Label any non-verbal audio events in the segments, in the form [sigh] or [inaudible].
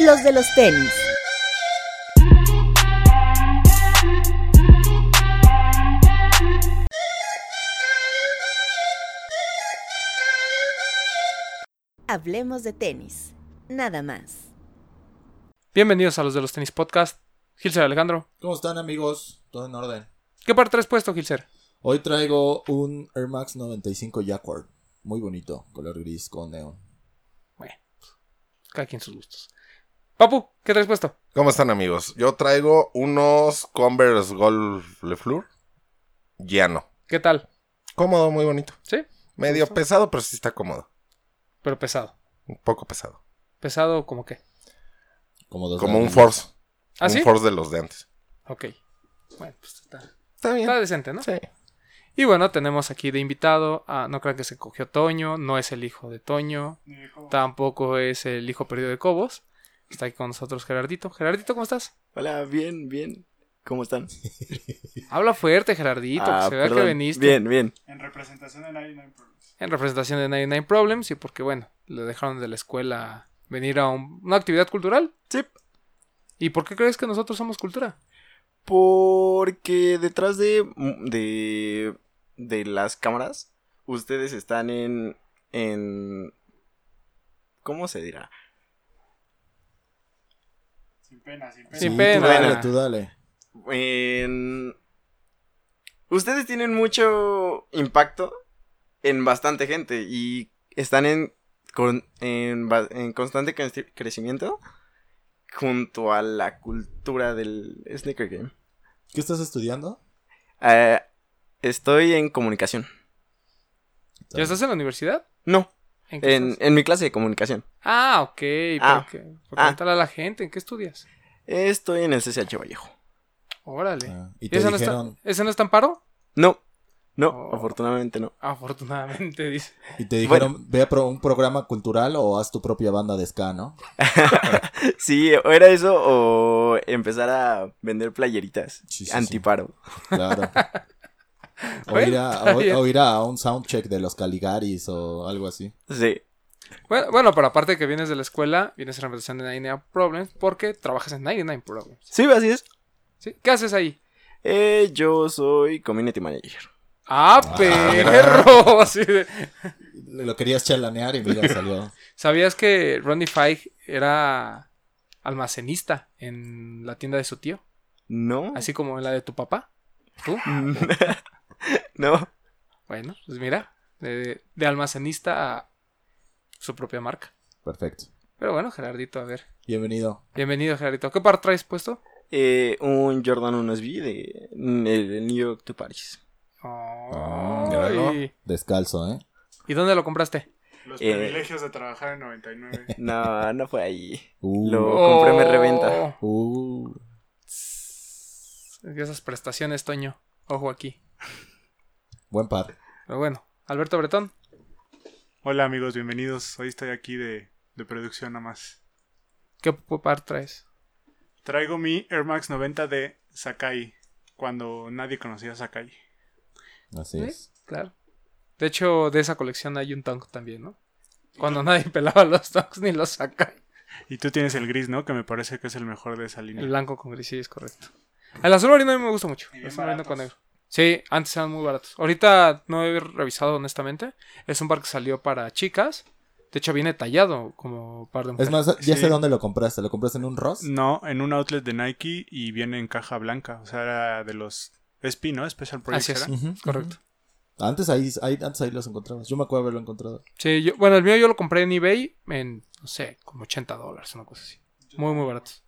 Los de los tenis. Hablemos de tenis. Nada más. Bienvenidos a los de los tenis podcast. Gilser Alejandro. ¿Cómo están amigos? Todo en orden. ¿Qué par traes puesto, Gilser? Hoy traigo un Air Max 95 Jacquard. Muy bonito, color gris con neón. Bueno, cada quien sus gustos. Papu, ¿qué traes puesto? ¿Cómo están amigos? Yo traigo unos Converse Golf Le Fleur. Llano. ¿Qué tal? Cómodo, muy bonito. ¿Sí? Medio pesado, pero sí está cómodo. Pero pesado. Un poco pesado. ¿Pesado como qué? Como, dos Como un. Force. ¿Ah, un sí? Force de los de antes. Ok. Bueno, pues está, Está bien. está decente, ¿no? Sí. Y bueno, tenemos aquí de invitado a... No crean que se cogió Toño, no es el hijo de Toño, tampoco es el hijo perdido de Cobos. Está aquí con nosotros Gerardito. Gerardito, ¿cómo estás? Hola, bien, bien. ¿Cómo están? [laughs] Habla fuerte, Gerardito, que Ah, se vea que veniste. Bien, bien. En representación de 99 Problems. en representación de 99 Problems y porque, bueno, le dejaron de la escuela venir a un- una actividad cultural. Sí. ¿Y por qué crees que nosotros somos cultura? Porque detrás de, de, de las cámaras, ustedes están en, en... ¿Cómo se dirá? Sin pena, sin pena. Sin Sí, pena. Tú dale, tú dale. En... Ustedes tienen mucho impacto en bastante gente y están en, con- en, constante creci- crecimiento junto a la cultura del sneaker game. ¿Qué estás estudiando? Eh, estoy en comunicación. ¿Ya estás en la universidad? No, ¿En qué en, mi clase de comunicación. Ah, ok. ¿Por Ah. qué? Por Ah. a la gente. ¿En qué estudias? Estoy en el CCH Vallejo. Órale. Ah, y ¿Y te eso, dijeron, no está, ¿Eso no está en paro? No, no, Oh. afortunadamente no. Afortunadamente, dice. y te dijeron ve a pro- un programa cultural o haz tu propia banda de ska, ¿no? [laughs] Sí, o era eso o empezar a vender playeritas Sí, sí, sí. antiparo. Claro. [laughs] O Bueno, ir, a, o ir a un soundcheck de los Caligaris o algo así. Sí, Bueno, bueno, pero aparte de que vienes de la escuela, vienes en representación de 99 Problems porque trabajas en 99 Problems. sí, así es. ¿Sí? ¿Qué haces ahí? Eh, yo soy community manager. ¡Ah, perro! [laughs] Así de- Lo querías chalanear y mira, salió. ¿Sabías que Ronnie Fieg era almacenista en la tienda de su tío? No. Así como en la de tu papá. ¿Tú? [laughs] no. Bueno, pues mira, de, de almacenista a su propia marca. Perfecto. Pero bueno, Gerardito, a ver. Bienvenido. Bienvenido, Gerardito. ¿Qué par traes puesto? Eh, un Jordan 1SB de el New York to Paris. Ay. míralo. Descalzo, ¿eh? ¿Y dónde lo compraste? Los Eh. privilegios de trabajar en 99. [laughs] No, no fue ahí. Uh, Lo compré me reventa. Oh. uh, Esas prestaciones, Toño. Ojo aquí. buen par. Pero bueno, Alberto Bretón. Hola amigos, bienvenidos. Hoy estoy aquí de, de producción nada más. ¿Qué par traes? Traigo mi Air Max 90 de Sakai. Cuando nadie conocía a Sakai. Así ¿Sí? es. Claro. De hecho, de esa colección hay un tank también, ¿no? Cuando nadie [laughs] pelaba los tanks ni los saca. Y tú tienes el gris, ¿no? Que me parece que es el mejor de esa línea. El blanco con gris, sí, es correcto. El azul marino a mí me gusta mucho. El azul marino con negro. Sí, antes eran muy baratos. Ahorita no he revisado honestamente. Es un par que salió para chicas. De hecho, viene tallado como par de Es mujeres. más, ya Sí. sé dónde lo compraste. ¿Lo compraste en un Ross? No, en un outlet de Nike y viene en caja blanca. O sea, era de los SP, ¿no? Special Projects. Así es. era. Correcto. Antes ahí, ahí- antes ahí los encontrabas. Yo me acuerdo haberlo encontrado. Sí, yo, bueno, el mío yo lo compré en eBay en, no sé, como 80 dólares, una cosa así. Muy, muy baratos.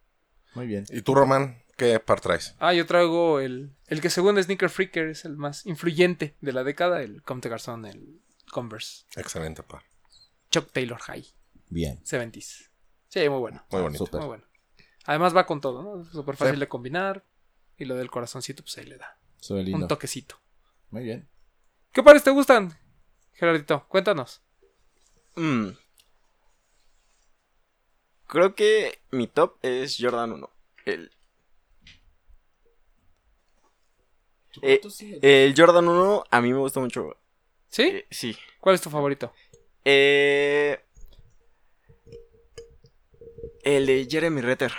Muy bien. ¿Y tú, Román? ¿Qué par traes? Ah, yo traigo el, el que según Sneaker Freaker es el más influyente de la década, el Comte Garzón, el Converse. Excelente par. Chuck Taylor High, Bien. 70s. Sí, muy bueno. Muy bonito. Muy bueno. Además va con todo, ¿no? Súper fácil Sí. de combinar. Y lo del corazoncito, pues ahí le da. Lindo. Un toquecito. Muy bien. ¿Qué pares te gustan, Gerardito? Cuéntanos. Mm. Creo que mi top es Jordan 1. El, Eh, el Jordan 1 a mí me gusta mucho. ¿Sí? Eh, sí. ¿Cuál es tu favorito? Eh, El de Jeremy Retter.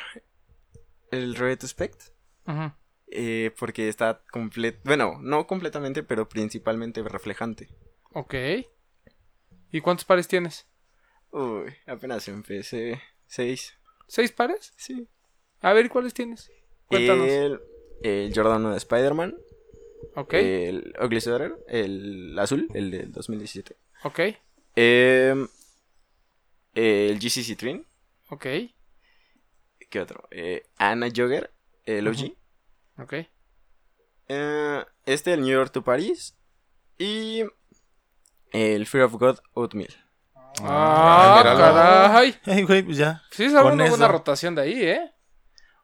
El Retrospect. Ujú. Eh, porque está completo. Bueno, no completamente, pero principalmente reflejante. Ok. ¿Y cuántos pares tienes? Uy, apenas empecé. Seis. ¿Seis pares? Sí. A ver, ¿cuáles tienes? Cuéntanos. El, el Jordan 1 de Spider-Man. Ok. El Ugly Sweater. El azul, el del 2017. ok. Em, el GC Citrine. Ok. ¿Qué otro? Eh, Anna Jogger. El OG. Ujú. Ok. Eh, este, el New York to Paris. Y. El Fear of God Oatmeal. Ah, míralo. caray. Ey, güey, pues ya. Sí, es una buena rotación de ahí, ¿eh?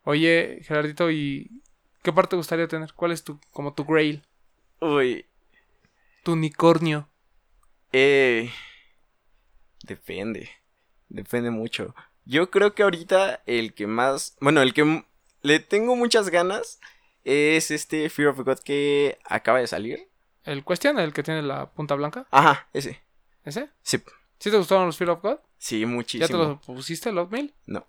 Oye, Gerardito, ¿y qué parte te gustaría tener? ¿Cuál es tu, como tu grail? Uy. Tu unicornio. Eh. Depende. Depende mucho. Yo creo que ahorita el que más. Bueno, el que le tengo muchas ganas es este Fear of God que acaba de salir. ¿El Question, el que tiene la punta blanca? Ajá, ese. ¿Ese? Sí, ¿Sí te gustaron los Fear of God? sí, ¿Ya te muchísimo. los pusiste, el Oatmeal? No,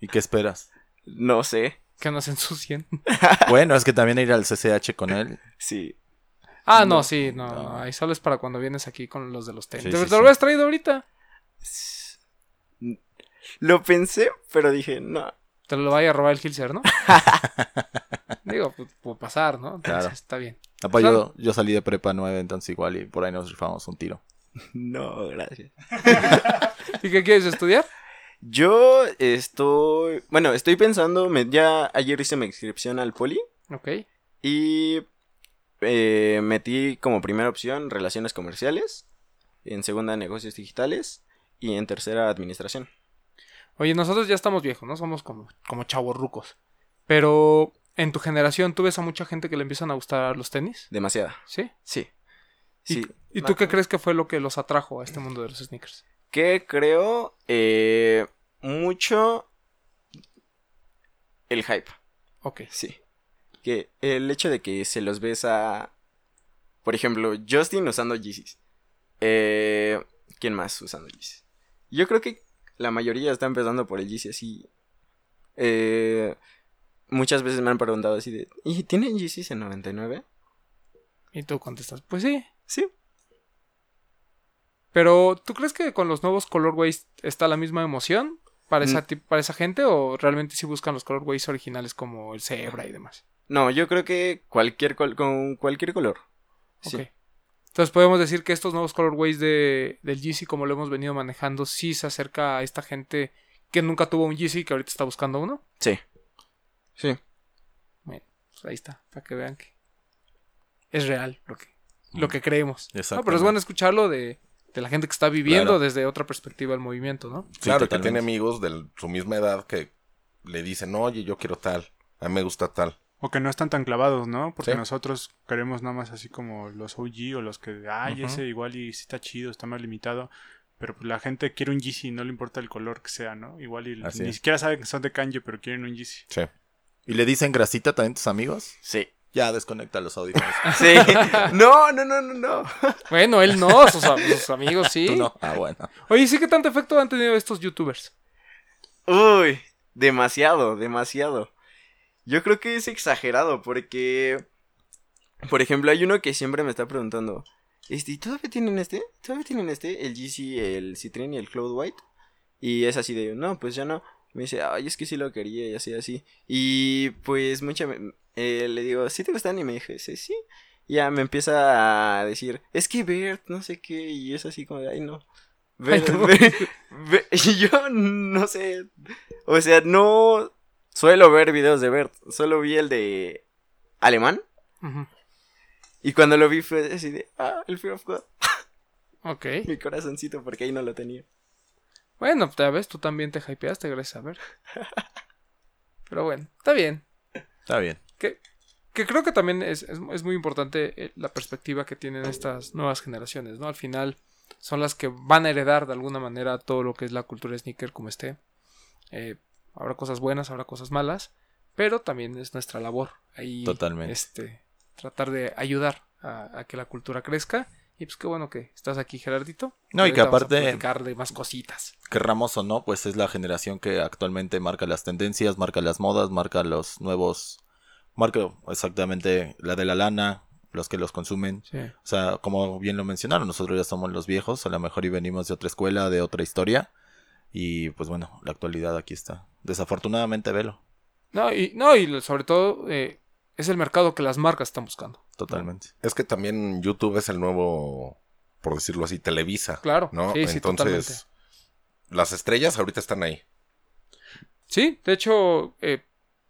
¿Y qué esperas? no sé. Que nos ensucien. [laughs] bueno, es que también ir al CCH con él. Sí. Ah, no, No, sí, no, no. no. Ahí solo es para cuando vienes aquí con los de los tenis. Sí, ¿Te, sí, te sí. lo hubieras traído ahorita? Lo pensé, pero dije, no. Te lo vaya a robar el Hilser, ¿no? [laughs] Digo, pues, puede pasar, ¿no? Entonces, Claro. está bien. Pues, Claro. yo, yo salí de prepa 9, entonces igual y por ahí nos rifamos un tiro. No, gracias. [laughs] ¿Y qué quieres estudiar? Yo estoy. Bueno, estoy pensando. me- ya ayer hice mi inscripción al poli. Ok. Y eh, metí como primera opción relaciones comerciales, en segunda negocios digitales y en tercera administración. Oye, nosotros ya estamos viejos, ¿no? Somos como, como chavos rucos. Pero en tu generación, ¿tú ves a mucha gente que le empiezan a gustar los tenis? Demasiada. ¿Sí? Sí. ¿Y, Sí. ¿y tú qué crees que fue lo que los atrajo a este mundo de los sneakers? Que creo eh, mucho el hype. Ok. Sí. Que el hecho de que se los ves a. Por ejemplo, Justin usando Yeezys. Eh, ¿Quién más usando Yeezys? Yo creo que la mayoría está empezando por el Yeezy así. Eh, muchas veces me han preguntado así de. ¿Y tienen Yeezys en 99? Y tú contestas, pues sí. Sí. Pero, ¿tú crees que con los nuevos colorways está la misma emoción para esa, Mm. para esa gente? ¿O realmente sí buscan los colorways originales como el Zebra y demás? No, yo creo que cualquier col- con cualquier color. Sí. Entonces podemos decir que estos nuevos colorways de, del Yeezy, como lo hemos venido manejando, sí se acerca a esta gente que nunca tuvo un Yeezy y que ahorita está buscando uno. Sí. Sí. Bueno, pues ahí está, para que vean que es real lo que, lo que creemos. No, pero es bueno escucharlo de, de la gente que está viviendo Claro. desde otra perspectiva el movimiento, ¿no? Sí, Claro, que tiene amigos de su misma edad que le dicen, oye, yo quiero tal, a mí me gusta tal. O que no están tan clavados, ¿no? Porque Sí. nosotros queremos nada más así como los OG o los que, ay, ese igual y sí está chido, está más limitado. Pero pues, la gente quiere un Yeezy, no le importa el color que sea, ¿no? Igual y Así ni es. siquiera saben que son de Kanye, pero quieren un Yeezy. Sí. ¿Y le dicen grasita también tus amigos? Sí. Ya desconecta los audífonos. [laughs] Sí. no, no, no, no, no. Bueno, él no, sus, sus amigos sí. Tú no. Ah, bueno. Oye, ¿sí qué tanto efecto han tenido estos youtubers? Uy, demasiado, demasiado. Yo creo que es exagerado porque, por ejemplo, hay uno que siempre me está preguntando, este, ¿y todavía tienen este? ¿Todavía tienen este? El GC, el Citrine y el Cloud White. Y es así de, no, pues ya no. Me dice, ay, es que sí lo quería y así, así. Y pues mucha, eh, le digo, ¿sí te gustan? Y me dije, sí, sí. Y ya me empieza a decir, es que Bert, no sé qué, y es así como de, ay, no. Bert, Bert, Bert". [laughs] y yo no sé, o sea, no suelo ver videos de Bert, solo vi el de alemán. Y cuando lo vi fue así de, ah, el Fear of God, Ok. [laughs] mi corazoncito, porque ahí no lo tenía. Bueno, ya ves, tú también te hypeaste, gracias a ver. Pero bueno, está bien. Está bien. Que, que creo que también es, es- es muy importante eh, la perspectiva que tienen estas nuevas generaciones, ¿no? Al final son las que van a heredar de alguna manera todo lo que es la cultura sneaker como esté. Eh, habrá cosas buenas, habrá cosas malas, pero también es nuestra labor ahí Totalmente. este, tratar de ayudar a, a que la cultura crezca Y pues qué bueno que estás aquí, Gerardito. No, y que aparte- de más cositas. querramos o no, pues es la generación que actualmente marca las tendencias, marca las modas, marca los nuevos, marca exactamente la de la lana, los que los consumen. Sí. O sea, como bien lo mencionaron, nosotros ya somos los viejos, a lo mejor y venimos de otra escuela, de otra historia. Y pues bueno, la actualidad aquí está. Desafortunadamente, velo, No, y, no, y sobre todo eh, es el mercado que las marcas están buscando. totalmente. Es que también YouTube es el nuevo, por decirlo así, Televisa. Claro. ¿No? Sí, sí, Entonces, totalmente. las estrellas ahorita están ahí. Sí, de hecho, eh,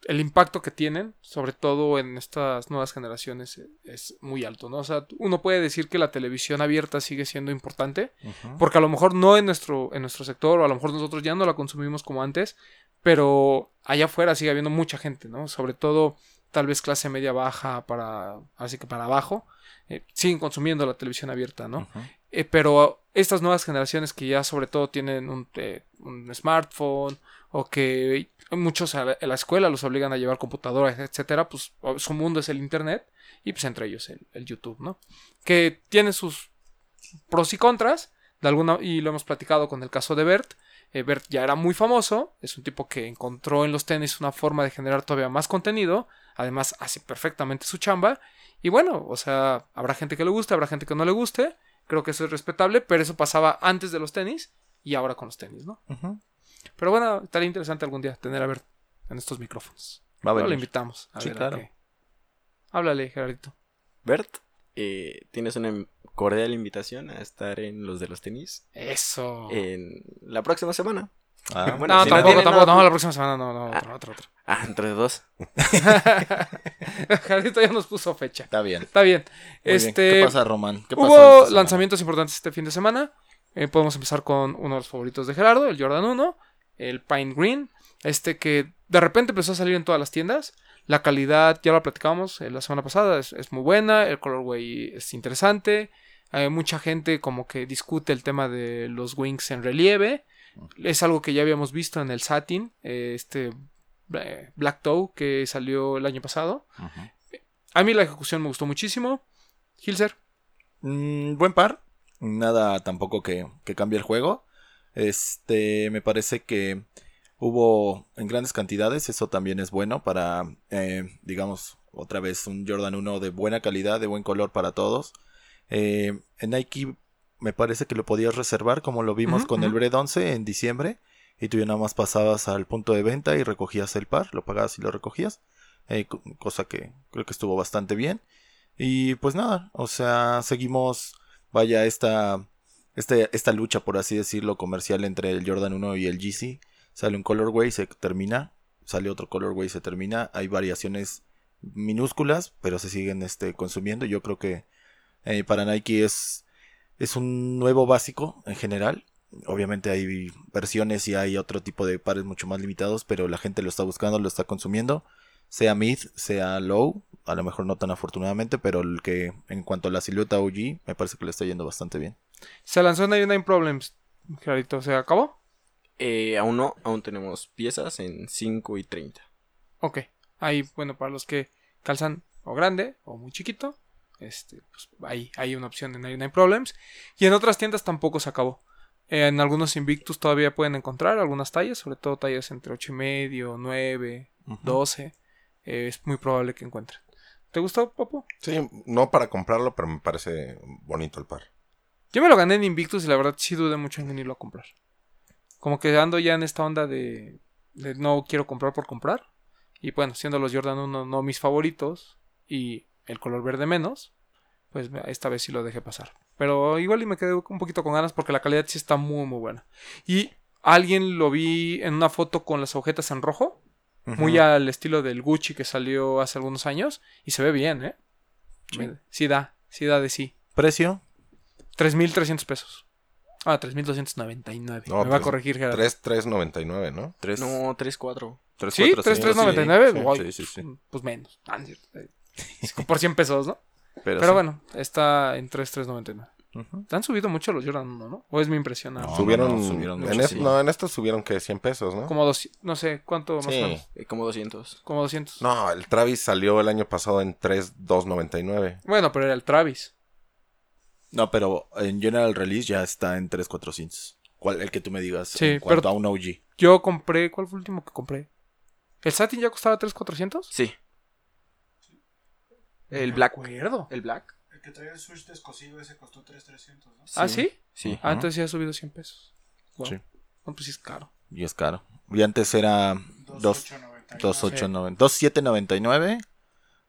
el impacto que tienen, sobre todo en estas nuevas generaciones, eh, es muy alto, ¿no? O sea, uno puede decir que la televisión abierta sigue siendo importante, porque a lo mejor no en nuestro, en nuestro sector, o a lo mejor nosotros ya no la consumimos como antes, pero allá afuera sigue habiendo mucha gente, ¿no? Sobre todo, tal vez clase media baja para, así que para abajo, eh, siguen consumiendo la televisión abierta, ¿no? Eh, pero estas nuevas generaciones que ya sobre todo tienen un, eh, un smartphone o que muchos a la, a la escuela los obligan a llevar computadoras, etcétera, pues su mundo es el internet y pues entre ellos el, el YouTube, ¿no? Que tiene sus pros y contras, de alguna y lo hemos platicado con el caso de Bert. Eh, Bert ya era muy famoso, es un tipo que encontró en los tenis una forma de generar todavía más contenido, además hace perfectamente su chamba y bueno, o sea, habrá gente que le guste, habrá gente que no le guste, creo que eso es respetable, pero eso pasaba antes de los tenis y ahora con los tenis, ¿no? Pero bueno, estaría interesante algún día tener a Bert en estos micrófonos. Va a Ahora lo venir. invitamos. A Sí, ver a claro. qué. Háblale, Gerardito. Bert, eh, tienes una cordial invitación a estar en los de los tenis Eso. en la próxima semana. Ah, Bueno, no, si tampoco, tampoco, no, la próxima semana no, no, otra, otra, otra. Ah, entre dos. [laughs] Gerardito ya nos puso fecha. Está bien. Está bien. Muy bien. este, ¿Qué pasa, Román? ¿Qué Hubo lanzamientos importantes este fin de semana. Eh, podemos empezar con uno de los favoritos de Gerardo, el Jordan 1, el Pine Green. Este que de repente empezó a salir en todas las tiendas. La calidad, ya lo platicamos eh, la semana pasada, es, es muy buena. El colorway es interesante. Hay mucha gente como que discute el tema de los wings en relieve. Es algo que ya habíamos visto en el Satin, eh, este eh, Black Toe que salió el año pasado. A mí la ejecución me gustó muchísimo. Hilser, Mm, buen par. Nada tampoco que, que cambie el juego. Este, me parece que hubo en grandes cantidades. Eso también es bueno para, eh, digamos, otra vez un Jordan 1 de buena calidad, de buen color para todos. Eh, en Nike me parece que lo podías reservar como lo vimos con el ujú. Bread 11 en diciembre. Y tú ya nada más pasabas al punto de venta y recogías el par, lo pagabas y lo recogías. eh, co- cosa que creo que estuvo bastante bien. Y pues nada, o sea, seguimos, vaya, esta, este, esta lucha, por así decirlo, comercial entre el Jordan 1 y el GC. Sale un colorway, se termina. Sale otro colorway, se termina. Hay variaciones minúsculas, pero se siguen este, consumiendo. Yo creo que eh, para Nike es, es un nuevo básico en general. Obviamente hay versiones y hay otro tipo de pares mucho más limitados, pero la gente lo está buscando, lo está consumiendo. Sea mid, sea low, a lo mejor no tan afortunadamente, pero el que en cuanto a la silueta OG, me parece que le está yendo bastante bien. Se lanzó en 99 Problems. Gerardito, ¿se acabó? Eh, aún no, aún tenemos piezas en 5 y 30. Ok. Ahí, bueno, para los que calzan o grande o muy chiquito, este, pues ahí hay una opción en 99 Problems. Y en otras tiendas tampoco se acabó. En algunos Invictus todavía pueden encontrar algunas tallas, sobre todo tallas entre 8 y medio, 9, 12. Eh, es muy probable que encuentren. ¿Te gustó, Popo? Sí, no para comprarlo, pero me parece bonito el par. Yo me lo gané en Invictus y la verdad sí dudé mucho en irlo a comprar. Como que ando ya en esta onda de, de no quiero comprar por comprar. Y bueno, siendo los Jordan 1 no mis favoritos y el color verde menos, pues esta vez sí lo dejé pasar. Pero igual y me quedé un poquito con ganas porque la calidad sí está muy muy buena. Y alguien lo vi en una foto con las agujetas en rojo, muy al estilo del Gucci que salió hace algunos años y se ve bien, ¿eh? Sí. Sí da, sí da de sí. Precio, 3.300 pesos. Ah, 3.299. No, Me va a tres- corregir, Gerardo. 3,399, ¿no? 3, No, 3, 4. ¿Sí? 3.399. Sí, sí, sí, sí. Pues menos. Por 100 pesos, ¿no? [laughs] Pero, Pero sí. bueno, está en 3.399. Ujú. ¿Te han subido mucho los Jordan 1, no? ¿O es mi impresión? No, subieron, no, subieron en mucho, es- sí. no, en estos subieron que 100 pesos, ¿no? Como dos, no sé, ¿cuánto más o Sí. menos? Eh, como 200. Como 200. No, el Travis salió el año pasado en 3,299. Bueno, pero era el Travis. No, pero en General Release ya está en 3400. ¿Cuál, el que tú me digas Sí, en cuanto pero- a un OG. Yo compré. ¿Cuál fue el último que compré? ¿El Satin ya costaba 3,400? Sí. El Black. me acuerdo. El Black. El que trae el Switch descosido ese costó 3,300, ¿no? ¿Ah, sí? Sí. Ah, entonces ya ha subido 100 pesos. Wow. Sí. No, pues sí es caro. Y es caro. Y antes era 2 2,899. 2899, 2799,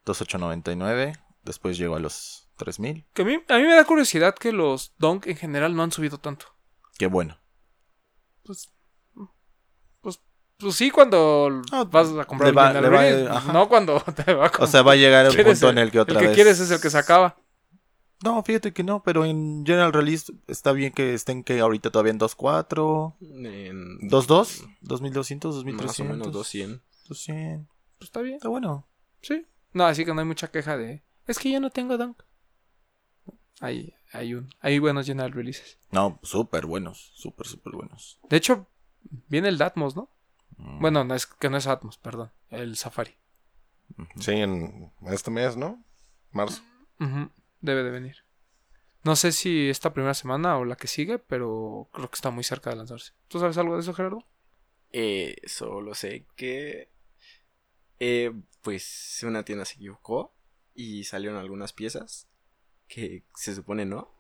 2899, después llegó a los 3000. Que a mí, a mí me da curiosidad que los Donk en general no han subido tanto. Qué bueno. Pues. Pues, sí, cuando No, vas a comprar va- el va-. No cuando [laughs] te va a O comprar. sea, va a llegar un [laughs] ¿Quieres punto en el- el que otra el que vez quieres es el que se acaba. No, fíjate que no, pero en General Release está bien que estén que ahorita todavía en 2.4, En 2.2, 2200, 2300. más o menos 200. 200. Pues está bien. Está bueno. Sí. No, así que no hay mucha queja de. Es que yo no tengo Donk. Hay, hay un. Hay buenos General Releases. No, súper buenos, súper, súper buenos. De hecho, viene el Atmos, ¿no? Mm. Bueno, no es que no es Atmos, perdón. El Safari. Sí, en este mes, ¿no? Marzo. Debe de venir. No sé si esta primera semana o la que sigue, pero creo que está muy cerca de lanzarse. ¿Tú sabes algo de eso, Gerardo? Eh, solo sé que. eh, pues una tienda se equivocó y salieron algunas piezas que se supone no.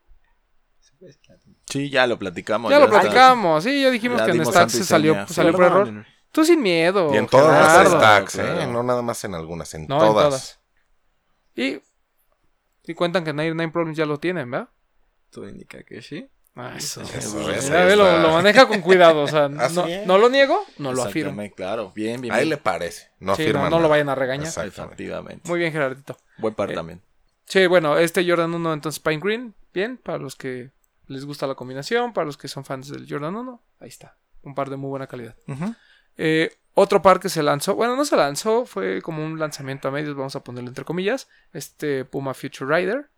Sí, ya lo platicamos. ya lo está. platicamos, sí, ya dijimos Ya que en Stacks se salió, salió por error. Tú sin miedo. Y en todas Gerardo. las stacks, ¿eh? claro. No nada más en algunas, en No, en todas. todas. Y, y cuentan que Nine, Nine Problems ya lo tienen, ¿verdad? Todo indica que sí. Ah, eso. Eso, eso lo, maneja con cuidado. O sea, [laughs] no, lo niego, no lo afirmo. Claro, bien, bien. Ahí bien. le parece. No Sí, afirma no, no lo vayan a regañar. Efectivamente. Muy bien, Gerardito. Buen par Eh, también. Sí, bueno, este Jordan 1 entonces Pine Green, bien, para los que les gusta la combinación, para los que son fans del Jordan 1, ahí está, un par de muy buena calidad. Ujú. Eh, otro par que se lanzó, bueno, no se lanzó, fue como un lanzamiento a medios, vamos a ponerlo entre comillas, este Puma Future Rider.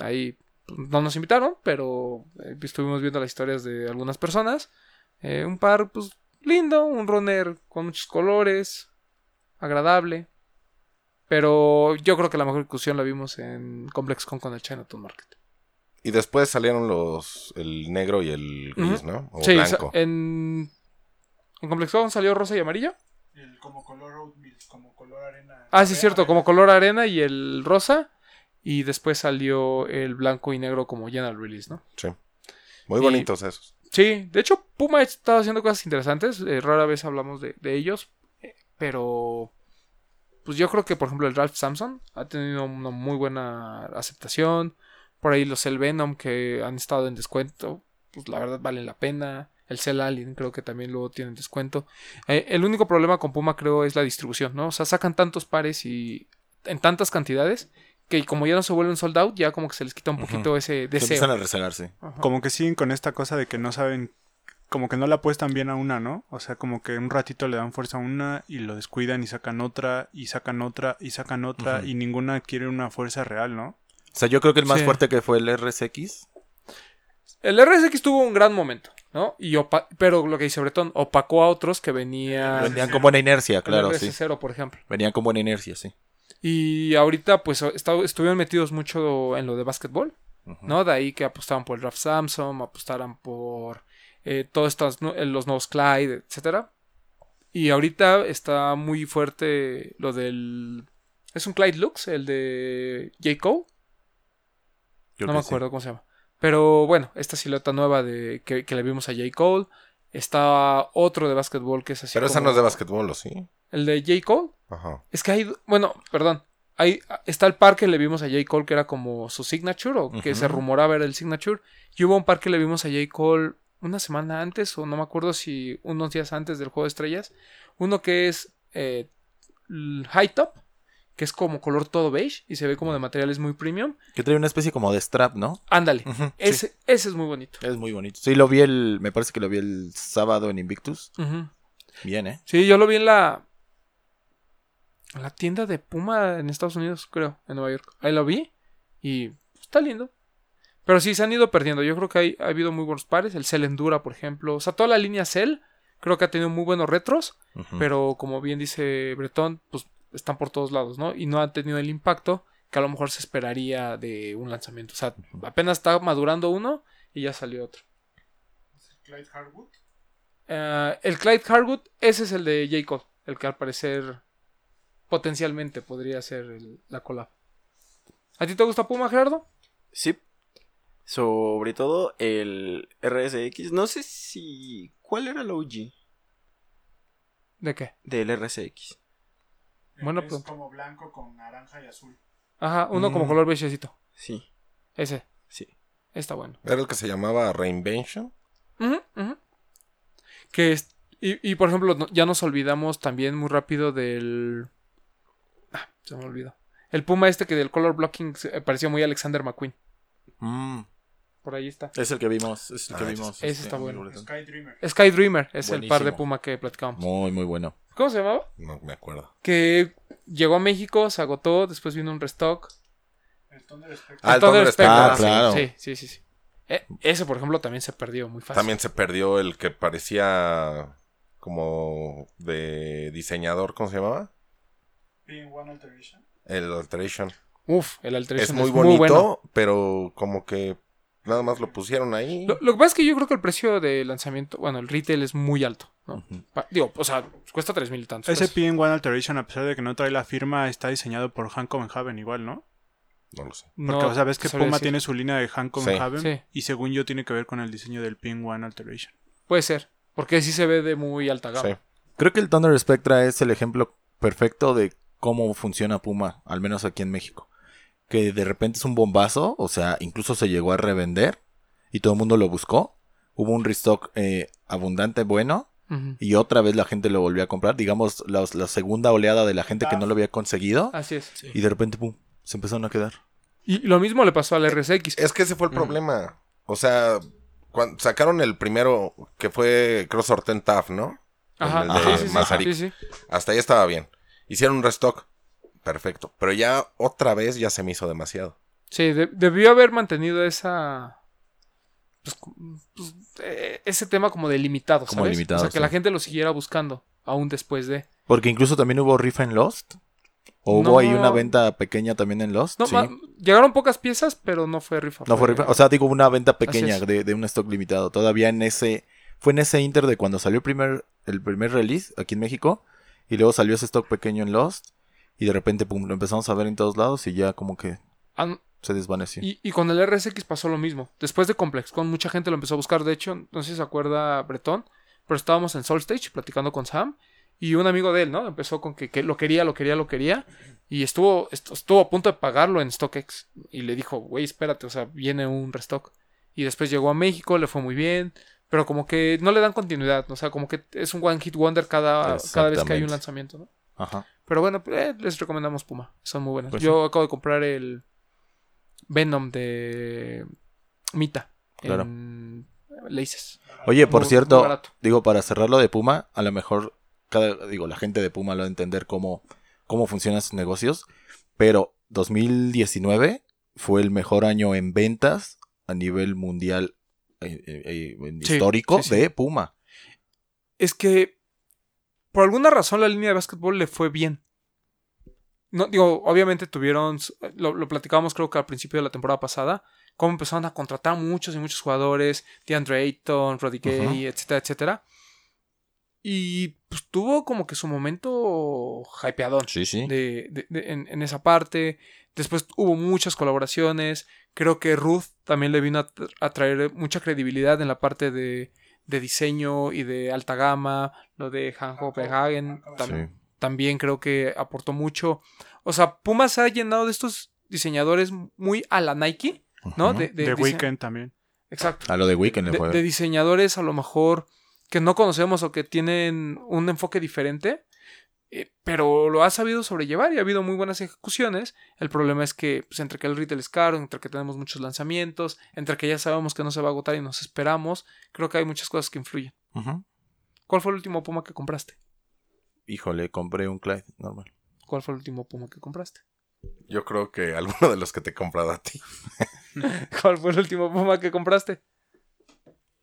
Ahí no nos invitaron, pero eh, estuvimos viendo las historias de algunas personas. Eh, un par, pues, lindo, un runner con muchos colores, agradable. Pero yo creo que la mejor discusión la vimos en Complex Con con el Chinatown Market. Y después salieron los el negro y el gris. ¿no? O Sí, blanco. en, en Complex Con salió rosa y amarillo. El como color oatmeal, como color arena. Ah, sí, Arena, cierto, arena. como color arena y el rosa. Y después salió el blanco y negro como General Release, ¿no? Sí. Muy Y- bonitos esos. Sí, de hecho, Puma ha estado haciendo cosas interesantes. eh, rara vez hablamos de, de ellos. eh, Pero. Pues yo creo que, por ejemplo, el Ralph Samson ha tenido una muy buena aceptación. Por ahí los El Venom que han estado en descuento. Pues la verdad valen la pena. El Cell Alien creo que también luego tienen descuento. Eh, el único problema con Puma creo es la distribución, ¿no? O sea, sacan tantos pares y en tantas cantidades que como ya no se vuelven sold out, ya como que se les quita un poquito ese Se deseo. empiezan a rezagarse. Ajá. Como que siguen con esta cosa de que no saben, como que no le apuestan bien a una, ¿no? O sea, como que un ratito le dan fuerza a una y lo descuidan y sacan otra y sacan otra y sacan otra y ninguna quiere una fuerza real, ¿no? O sea, yo creo que el más Sí. fuerte que fue el RSX. El RSX tuvo un gran momento, ¿no? Y opa- pero lo que dice Bretón, opacó a otros que venían. Venían con buena inercia, claro, sí. RS0, por ejemplo. Venían con buena inercia, sí. Y ahorita, pues, estuvieron metidos mucho en lo de básquetbol. ¿no? De ahí que apostaban por el Ralph Samson, apostaran por eh, todos estos, eh, los nuevos Clyde, etcétera. Y ahorita está muy fuerte lo del. Es un Clyde Lux, el de J. Cole. No me sí. acuerdo cómo se llama. Pero bueno, esta silueta nueva de que, que le vimos a J. Cole. Está otro de básquetbol que es así. Pero esa como- no es de basquetbol, ¿o sí? El de J. Cole. Ajá. Es que hay. Bueno, perdón. Hay, está el par que le vimos a J. Cole que era como su signature o que se rumoraba era el signature. Y hubo un par que le vimos a J. Cole una semana antes o no me acuerdo si unos días antes del juego de estrellas. Uno que es eh, high top, que es como color todo beige y se ve como de materiales muy premium. Que trae una especie como de strap, ¿no? Ándale, ese, ese es muy bonito. Es muy bonito. Sí, lo vi el. Me parece que lo vi el sábado en Invictus. Bien, ¿eh? Sí, yo lo vi en la. En la tienda de Puma en Estados Unidos, creo, en Nueva York. Ahí lo vi y está lindo. Pero sí, se han ido perdiendo. Yo creo que hay, ha habido muy buenos pares. El Cell Endura, por ejemplo. O sea, toda la línea Cell creo que ha tenido muy buenos retros. Pero como bien dice Bretón, pues están por todos lados, ¿no? Y no han tenido el impacto que a lo mejor se esperaría de un lanzamiento. O sea, apenas está madurando uno y ya salió otro. Clyde Harwood. Eh, el Clyde Harwood, ese es el de J. Cole, el que al parecer potencialmente podría ser el- la collab. ¿A ti te gusta Puma, Gerardo? Sí. Sobre todo el RSX. No sé si. ¿Cuál era el OG ¿De qué? del RSX? Bueno, es pues- como blanco con naranja y azul. Ajá, uno como Mm. color beigecito. Sí, Ese, sí. está bueno. Era el que se llamaba Reinvention. Ujú, ujú. Que es- y, y, por ejemplo, no- ya nos olvidamos también muy rápido del. Ah, se me olvidó. El Puma este que del color blocking se- parecía muy Alexander McQueen. Mm, Por ahí está. es el que vimos. Es el que Ah, vimos. ese este, está en bueno. Sky Dreamer. Sky Dreamer es el par de. Puma que platicábamos. Muy, muy bueno. ¿Cómo se llamaba? No me acuerdo. Que llegó a México, se agotó, después vino un restock. El Thunder Spectre. Ah, el Thunder Thunder Spectre, Ah, sí, claro. Sí, sí, sí. sí. Eh, ese, por ejemplo, también se perdió muy fácil. También se perdió el que parecía como de diseñador, ¿cómo se llamaba? P1 Alteration. El Alteration. Uf, el Alteration Es muy bonito, bueno. pero como que nada más lo pusieron ahí. Lo, lo que pasa es que yo creo que el precio de lanzamiento, bueno, el retail es muy alto. ¿no? Digo, o sea, cuesta tres mil y tantos. Ese pesos. P1 Alteration, a pesar de que no trae la firma, está diseñado por Hancock Haven igual, ¿no? No lo sé. No Porque, o sea, ves que Puma decir. tiene su línea de Hancock Sí. Haven Sí. y según yo tiene que ver con el diseño del P1 Alteration. Puede ser, porque sí se ve de muy alta gama. Sí. Creo que el Thunder Spectra es el ejemplo perfecto de cómo funciona Puma, al menos aquí en México. Que de repente es un bombazo, o sea, incluso se llegó a revender y todo el mundo lo buscó. Hubo un restock eh, abundante bueno y otra vez la gente lo volvió a comprar. Digamos, la, la segunda oleada de la gente que no lo había conseguido Así es. y de repente, pum, se empezaron a quedar. Y lo mismo le pasó al RSX. Es que ese fue el Mm. problema. O sea, cuando sacaron el primero que fue Cross Horten Taff, ¿no? Ajá, El de sí, sí. Hasta ahí estaba bien. Hicieron un restock. Perfecto. Pero ya otra vez ya se me hizo demasiado. Sí, de- debió haber mantenido esa. pues, pues, eh, ese tema como delimitado, Como ¿sabes? limitado, o sea, que sí. la gente lo siguiera buscando, aún después de. Porque incluso también hubo rifa en Lost. O No. hubo ahí una venta pequeña también en Lost. No, sí. llegaron pocas piezas, pero no fue rifa. No fue rifa. O sea, digo, una venta pequeña de, de un stock limitado. Todavía en ese. Fue en ese inter de cuando salió el primer, el primer release aquí en México. Y luego salió ese stock pequeño en Lost. Y de repente, pum, lo empezamos a ver en todos lados. Y ya como que se desvaneció. Y, y con el RSX pasó lo mismo. Después de ComplexCon, mucha gente lo empezó a buscar. De hecho, no sé si se acuerda Bretón, pero estábamos en Soul Stage platicando con Sam. Y un amigo de él, ¿no? Empezó con que, que lo quería, lo quería, lo quería. Y estuvo, est- estuvo a punto de pagarlo en StockX. Y le dijo, güey, espérate, o sea, viene un restock. Y después llegó a México, le fue muy bien. Pero como que no le dan continuidad. O sea, como que es un one hit wonder cada, cada vez que hay un lanzamiento, ¿no? Ajá. Pero bueno, eh, les recomendamos Puma. Son muy buenas. Pues Yo acabo de comprar el Venom de Mita Claro. en Laces. Oye, por Muy- cierto, muy digo, para cerrarlo de Puma, a lo mejor, cada, digo, la gente de Puma lo va a entender cómo, cómo funcionan sus negocios. Pero 2019 fue el mejor año en ventas a nivel mundial eh, eh, eh, histórico sí, sí. de Puma. Es que por alguna razón la línea de básquetbol le fue bien. No, digo, obviamente tuvieron, lo, lo platicábamos creo que al principio de la temporada pasada, cómo empezaron a contratar muchos y muchos jugadores, DeAndre Ayton, Roddy Gay, etcétera, etcétera. Y pues tuvo como que su momento hypeadón. Sí, sí. de, de- de- en, en esa parte. Después hubo muchas colaboraciones. Creo que Ruth también le vino a, tra- a traer mucha credibilidad en la parte de, de diseño y de alta gama. Lo de Han Copenhagen tam- Sí. también creo que aportó mucho. O sea, Puma se ha llenado de estos diseñadores muy a la Nike, ¿no? De, de Weekend también. Exacto A lo de Weekend le de, de diseñadores a lo mejor que no conocemos o que tienen un enfoque diferente, eh, pero lo ha sabido sobrellevar y ha habido muy buenas ejecuciones. El problema es que pues, entre que el retail es caro, entre que tenemos muchos lanzamientos, entre que ya sabemos que no se va a agotar y nos esperamos, creo que hay muchas cosas que influyen. ¿Cuál fue el último Puma que compraste? Híjole, compré un Clyde normal. ¿Cuál fue el último Puma que compraste? Yo creo que alguno de los que te he comprado a ti. [laughs] ¿Cuál fue el último Puma que compraste?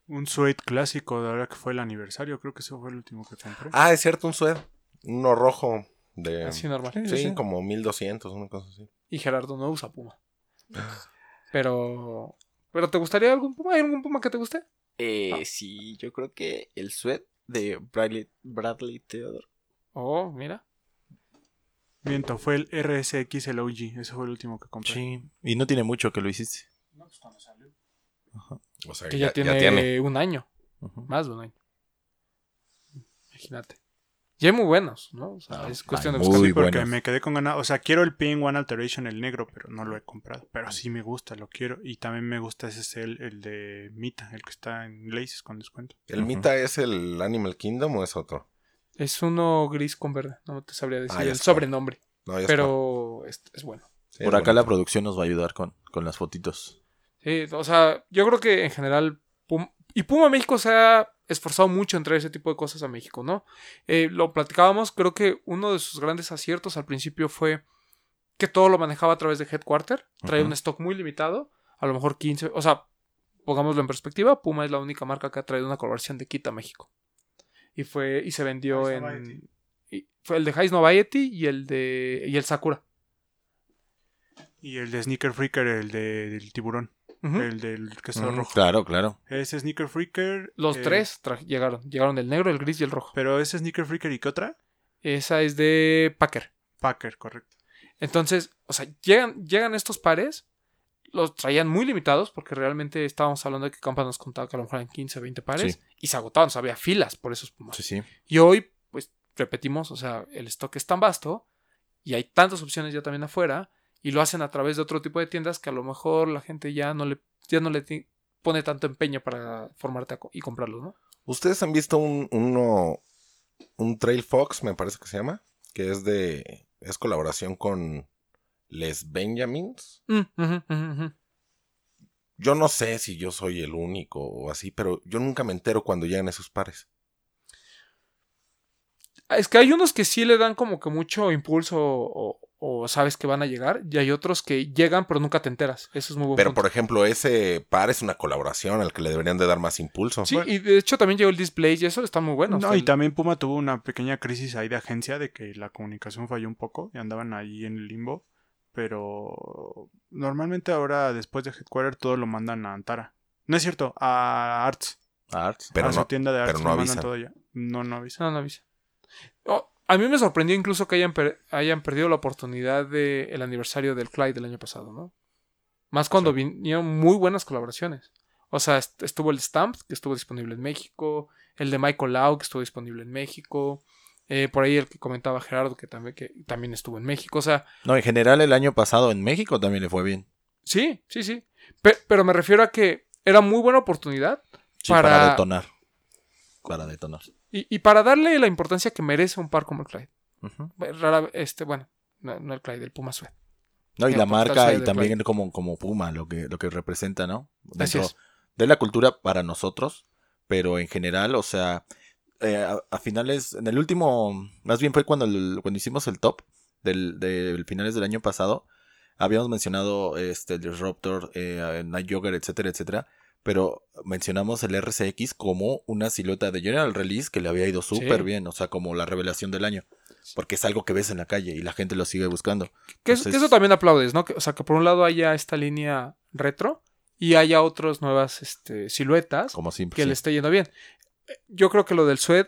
Un suede clásico de ahora que fue el aniversario. Creo que ese fue el último que compré. Ah, es cierto, un sued. Uno rojo De, Así normal. Sí, sí, sí. como 1200, una cosa así. Y Gerardo no usa Puma. Pero. ¿Pero te gustaría algún Puma? ¿Hay algún Puma que te guste? Eh, sí, yo creo que el sweat de Bradley, Bradley Theodore. Oh, mira. Miento, fue el RSX, el OG. Ese fue el último que compré. Sí. Y no tiene mucho que lo hiciste. O sea, Que ya, tiene, un año. Más de un año. Imagínate. Y hay muy buenos, ¿no? O sea, es cuestión de buscar. Sí, porque buenos. me quedé con ganas. O sea, quiero el PN1 Alteration, el negro, pero no lo he comprado. Pero sí me gusta, lo quiero. Y también me gusta ese cel, el de Mita, el que está en Laces con descuento. ¿El. Mita es el Animal Kingdom o es otro? Es uno gris con verde. No te sabría decir Ah, ya el sobrenombre. No, ya está. Pero es, es bueno. Sí, Por es acá la producción nos va a ayudar con, con las fotitos. Sí, o sea, yo creo que en general. Pum- y Puma México se ha esforzado mucho en traer ese tipo de cosas a México, ¿no? Eh, lo platicábamos, creo que uno de sus grandes aciertos al principio fue que todo lo manejaba a través de Headquarter. Traía Ujú. un stock muy limitado, a lo mejor 15. O sea, pongámoslo en perspectiva: Puma es la única marca que ha traído una colaboración de Kit a México. Y fue y se vendió Heist en. Y fue el de Heist Noviety y el de. y el Sakura. Y el de Sneaker Freaker, el de, del tiburón. El del que está Mm, rojo. Claro, claro. Ese Sneaker Freaker. Los eh, tres llegaron. Llegaron el negro, el gris y el rojo. Pero ese Sneaker Freaker y qué otra? Esa es de Packer. Packer, correcto. Entonces, o sea, llegan, llegan estos pares, los traían muy limitados, porque realmente estábamos hablando de que Campa nos contaba que a lo mejor eran 15 20 pares, Sí. y se agotaban, o sea, había filas por esos pumas. Sí, sí. Y hoy, pues, repetimos, o sea, el stock es tan vasto, y hay tantas opciones ya también afuera, y lo hacen a través de otro tipo de tiendas que a lo mejor la gente ya no le, ya no le pone tanto empeño para formarte a co- y comprarlos, ¿no? ¿Ustedes han visto un, uno, un Trail Fox, me parece que se llama? Que es de, es colaboración con Les Benjamins. Mm. Yo no sé si yo soy el único o así, pero yo nunca me entero cuando llegan esos pares. Es que hay unos que sí le dan como que mucho impulso o, o sabes que van a llegar, y hay otros que llegan pero nunca te enteras. Eso es muy bueno. Pero, por ejemplo, ese par es una colaboración al que le deberían de dar más impulso. Sí, y de hecho también llegó el display y eso está muy bueno. no, y el- también Puma tuvo una pequeña crisis ahí de agencia de que la comunicación falló un poco y andaban ahí en el limbo. Pero normalmente ahora, después de Headquarter, todo lo mandan a Antara. No es cierto, a Arts. Arts. Pero a su no- tienda de Arts. pero no lo mandan avisan. todo ya. No, no avisa. No, no avisa. Oh, a mí me sorprendió incluso que hayan, per- hayan perdido la oportunidad del aniversario del Clyde del año pasado, ¿no? Más cuando vinieron muy buenas colaboraciones. O sea, est- estuvo el Stamp, que estuvo disponible en México, el de Michael Lau, que estuvo disponible en México, eh, por ahí el que comentaba Gerardo, que también, que también estuvo en México. O sea, No, en general el año pasado en México también le fue bien. sí, sí, sí. Pe- pero me refiero a que era muy buena oportunidad Sí, para, Para- detonar. Para detonar. Y, y para darle la importancia que merece un par como el Clyde. Rara, este, bueno, no, no el Clyde, el Puma Suede. No, y la marca y también como, como Puma, lo que, lo que representa, ¿no? Así Dentro es. de la cultura para nosotros, pero en general, o sea, eh, a, a finales, en el último, más bien fue cuando, el- cuando hicimos el top del, del finales del año pasado, habíamos mencionado este, el Disruptor, eh, Night Jogger, etcétera, etcétera, pero mencionamos el RCX como una silueta de General Release que le había ido súper Sí. bien, o sea, como la revelación del año, porque es algo que ves en la calle y la gente lo sigue buscando. Que, es- Entonces- que eso también aplaudes, ¿no? Que- o sea, que por un lado haya esta línea retro y haya otras nuevas este, siluetas Como siempre. que sí. le esté yendo bien. Eh, Yo creo que lo del Sued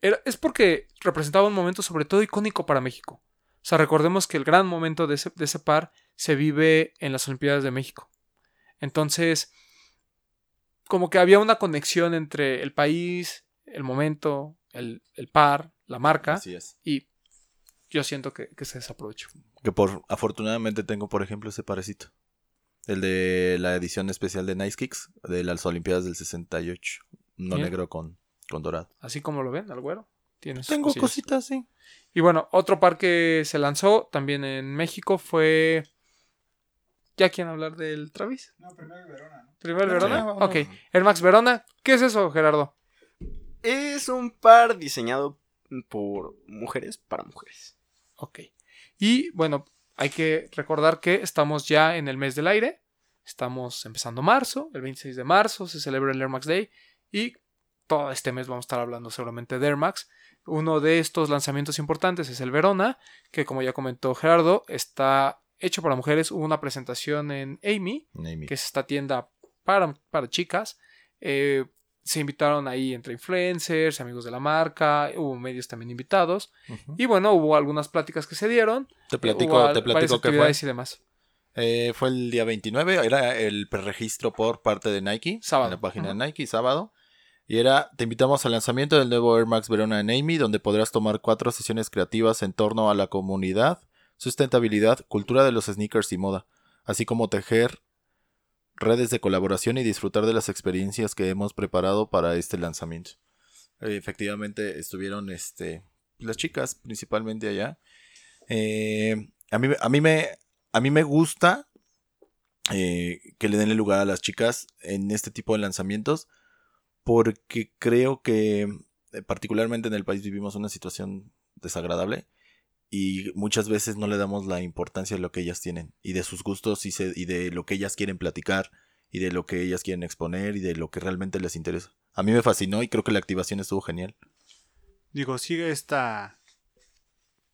era- es porque representaba un momento sobre todo icónico para México. O sea, recordemos que el gran momento de ese, de ese par se vive en las Olimpiadas de México. Entonces, como que había una conexión entre el país, el momento, el, el par, la marca, Así es. y yo siento que, que se desaprovechó. Que por afortunadamente tengo, por ejemplo, ese parecito. El de la edición especial de Nice Kicks de las Olimpiadas del 68. No Bien. negro con, con dorado. Así como lo ven, al güero. Tiene sus Tengo cosillas. cositas, sí. Y bueno, otro par que se lanzó también en México fue. ¿Ya quieren hablar del Travis? No, primero Verona, ¿no? ¿Primero el Sí, Verona? vámonos. ok. Air Max Verona. ¿Qué es eso, Gerardo? Es un par diseñado por mujeres para mujeres. Ok. Y bueno, hay que recordar que estamos ya en el mes del aire. Estamos empezando marzo. El 26 de marzo se celebra el Air Max Day. Y todo este mes vamos a estar hablando seguramente de Air Max. Uno de estos lanzamientos importantes es el Verona, que como ya comentó Gerardo, está hecho para mujeres. Hubo una presentación en Amy, que es esta tienda para, para chicas. Eh, se invitaron ahí entre influencers, amigos de la marca, hubo medios también invitados. Y bueno, hubo algunas pláticas que se dieron. Te platico, te platico qué fue. y demás. Eh, fue el día 29, era el preregistro por parte de Nike. Sábado. En la página de Nike, sábado. Y era, te invitamos al lanzamiento del nuevo Air Max Verona en Amy, donde podrás tomar cuatro sesiones creativas en torno a la comunidad, sustentabilidad, cultura de los sneakers y moda, así como tejer redes de colaboración y disfrutar de las experiencias que hemos preparado para este lanzamiento. Eh, efectivamente estuvieron este, las chicas, principalmente allá. Eh, a, mí, a, mí me, a mí me gusta eh, que le den el lugar a las chicas en este tipo de lanzamientos porque creo que particularmente en el país vivimos una situación desagradable y muchas veces no le damos la importancia de lo que ellas tienen y de sus gustos y, de lo que ellas quieren platicar y de lo que ellas quieren exponer y de lo que realmente les interesa. A mí me fascinó y creo que la activación estuvo genial. Digo, sigue esta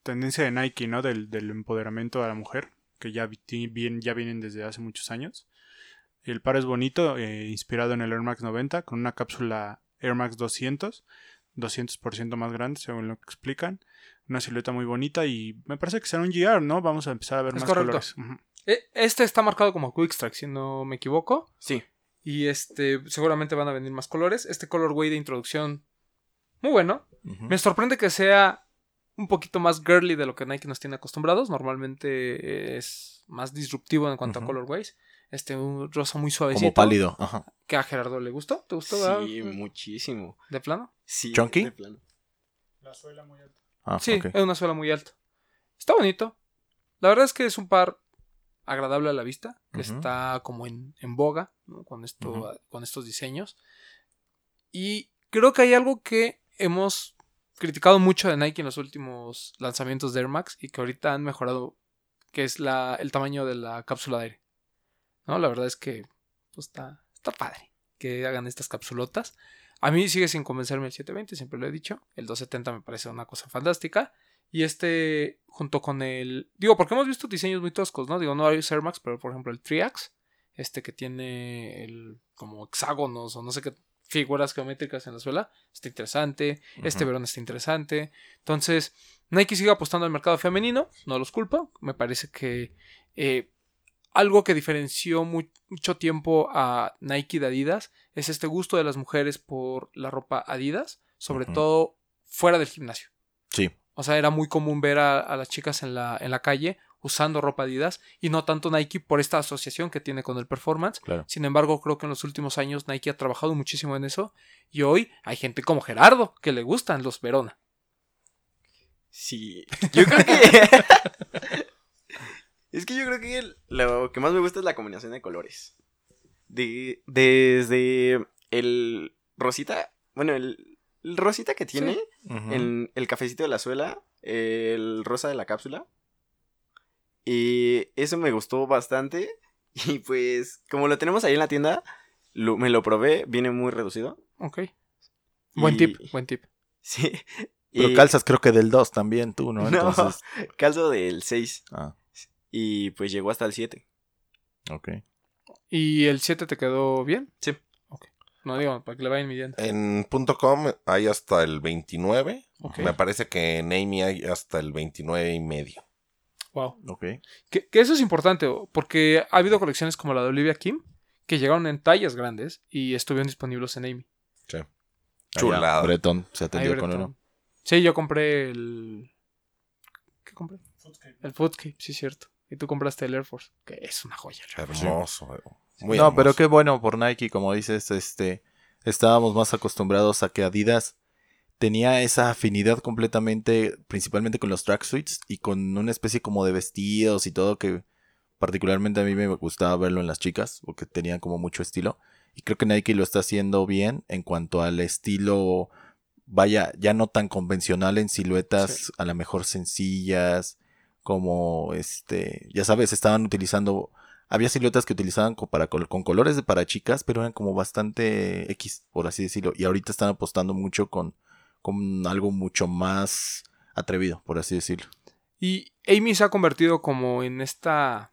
tendencia de Nike, ¿no? Del, del empoderamiento a la mujer, que ya, bien, ya vienen desde hace muchos años. El par es bonito, eh, inspirado en el Air Max 90, con una cápsula Air Max 200, 200% más grande, según lo que explican. Una silueta muy bonita y me parece que será un GR, ¿no? Vamos a empezar a ver Es más correcto. colores. Eh, Este está marcado como Quick Strike, si no me equivoco. Sí. Y este, seguramente van a venir más colores. Este colorway de introducción, muy bueno. Me sorprende que sea un poquito más girly de lo que Nike nos tiene acostumbrados. Normalmente es más disruptivo en cuanto a colorways. Este, un rosa muy suavecito. Como pálido. Ajá. Que a Gerardo le gustó. ¿Te gustó? verdad? Sí, muchísimo. ¿De plano? Sí, ¿Chunky? de plano. Ah, Sí, es una suela muy alta. Está bonito. La verdad es que es un par agradable a la vista, que está como en, en boga ¿no? con, esto, Ujú. con estos diseños. Y creo que hay algo que hemos criticado mucho de Nike en los últimos lanzamientos de Air Max y que ahorita han mejorado, que es la, el tamaño de la cápsula de aire. ¿No? La verdad es que pues, está, está padre que hagan estas capsulotas. A mí sigue sin convencerme el 720, siempre lo he dicho. El 270 me parece una cosa fantástica. Y este, junto con el. Digo, porque hemos visto diseños muy toscos, ¿no? Digo, no hay Air Max, pero por ejemplo el Triax, este que tiene el como hexágonos o no sé qué figuras geométricas en la suela, está interesante. Este verón está interesante. Entonces, Nike sigue apostando al mercado femenino, no los culpo. Me parece que eh, algo que diferenció mu- mucho tiempo a Nike de Adidas es este gusto de las mujeres por la ropa Adidas, sobre todo fuera del gimnasio. Sí. O sea, era muy común ver a, a las chicas en la, en la calle usando ropa Adidas y no tanto Nike por esta asociación que tiene con el performance. Claro. Sin embargo, creo que en los últimos años Nike ha trabajado muchísimo en eso y hoy hay gente como Gerardo que le gustan los Verona. Sí. Yo creo que. Es que yo creo que el- lo que más me gusta es la combinación de colores. De, desde el rosita. Bueno, el, el rosita que tiene. Ujú. el, el cafecito de la suela. El rosa de la cápsula. Y eso me gustó bastante. [laughs] Y pues, como lo tenemos ahí en la tienda, lo- me lo probé. Viene muy reducido. Ok. Buen tip, buen tip. [laughs] Sí. Pero Y calzas creo que del 2 también tú, ¿no? [laughs] No. Entonces. calzo del 6. Ah, Y pues llegó hasta el 7. ok. ¿Y el 7 te quedó bien? Sí. Ok. No digo, para que le vayan midiendo. En .com hay hasta el 29. Ok. Me parece que en Amy hay hasta el 29 y medio. Wow. Ok. Que, que eso es importante, porque ha habido colecciones como la de Olivia Kim que llegaron en tallas grandes y estuvieron disponibles en Amy. Sí. Allá, Chulada. Breton se atendió con Breton. uno. Sí, yo compré el. ¿Qué compré? El Foodscape, sí, cierto. Y tú compraste el Air Force, que es una joya. Hermoso. Muy no, hermoso. pero qué bueno por Nike, como dices, este, estábamos más acostumbrados a que Adidas tenía esa afinidad completamente, principalmente con los tracksuits y con una especie como de vestidos y todo que particularmente a mí me gustaba verlo en las chicas, porque tenían como mucho estilo. Y creo que Nike lo está haciendo bien en cuanto al estilo, vaya, ya no tan convencional en siluetas, Sí. a lo mejor sencillas, como este, ya sabes, estaban utilizando había siluetas que utilizaban co- para, con colores de para chicas, pero eran como bastante X, por así decirlo. Y ahorita están apostando mucho con, con algo mucho más atrevido, por así decirlo. Y Amy se ha convertido como en esta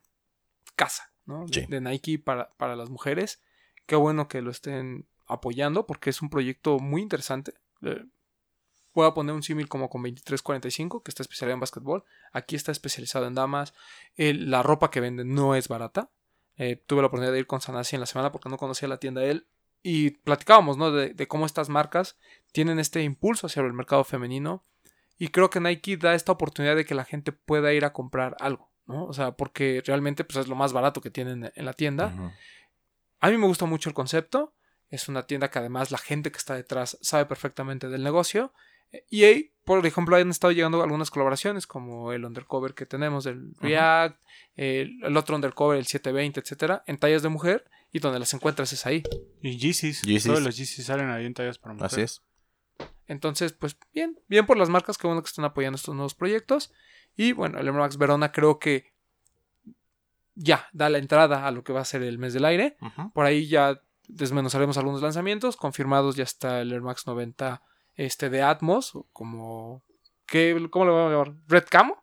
casa, ¿no? De, Nike para, para las mujeres. Qué bueno que lo estén apoyando porque es un proyecto muy interesante. Voy a poner un símil como con 2345, que está especializado en básquetbol. Aquí está especializado en damas. El- la ropa que venden no es barata. Eh, tuve la oportunidad de ir con Sanasi en la semana porque no conocía la tienda de él. Y platicábamos, ¿no? De, de cómo estas marcas tienen este impulso hacia el mercado femenino. Y creo que Nike da esta oportunidad de que la gente pueda ir a comprar algo, ¿no? O sea, porque realmente pues, es lo más barato que tienen en la tienda. A mí me gusta mucho el concepto. Es una tienda que además la gente que está detrás sabe perfectamente del negocio. Y ahí, por ejemplo, han estado llegando algunas colaboraciones, como el undercover que tenemos del React, el, el otro undercover, el 720, etcétera, en tallas de mujer, y donde las encuentras es ahí. Y Yeezys. Todos los Yeezys salen ahí en tallas para mujer. Así es. Entonces, pues bien, bien por las marcas, que bueno que están apoyando estos nuevos proyectos. Y bueno, el Air Max Verona creo que ya da la entrada a lo que va a ser el mes del aire. Por ahí ya desmenuzaremos algunos lanzamientos. Confirmados ya está el Air Max 90 este, de Atmos, como... ¿qué, ¿Cómo le vamos a llamar? ¿Red Camo?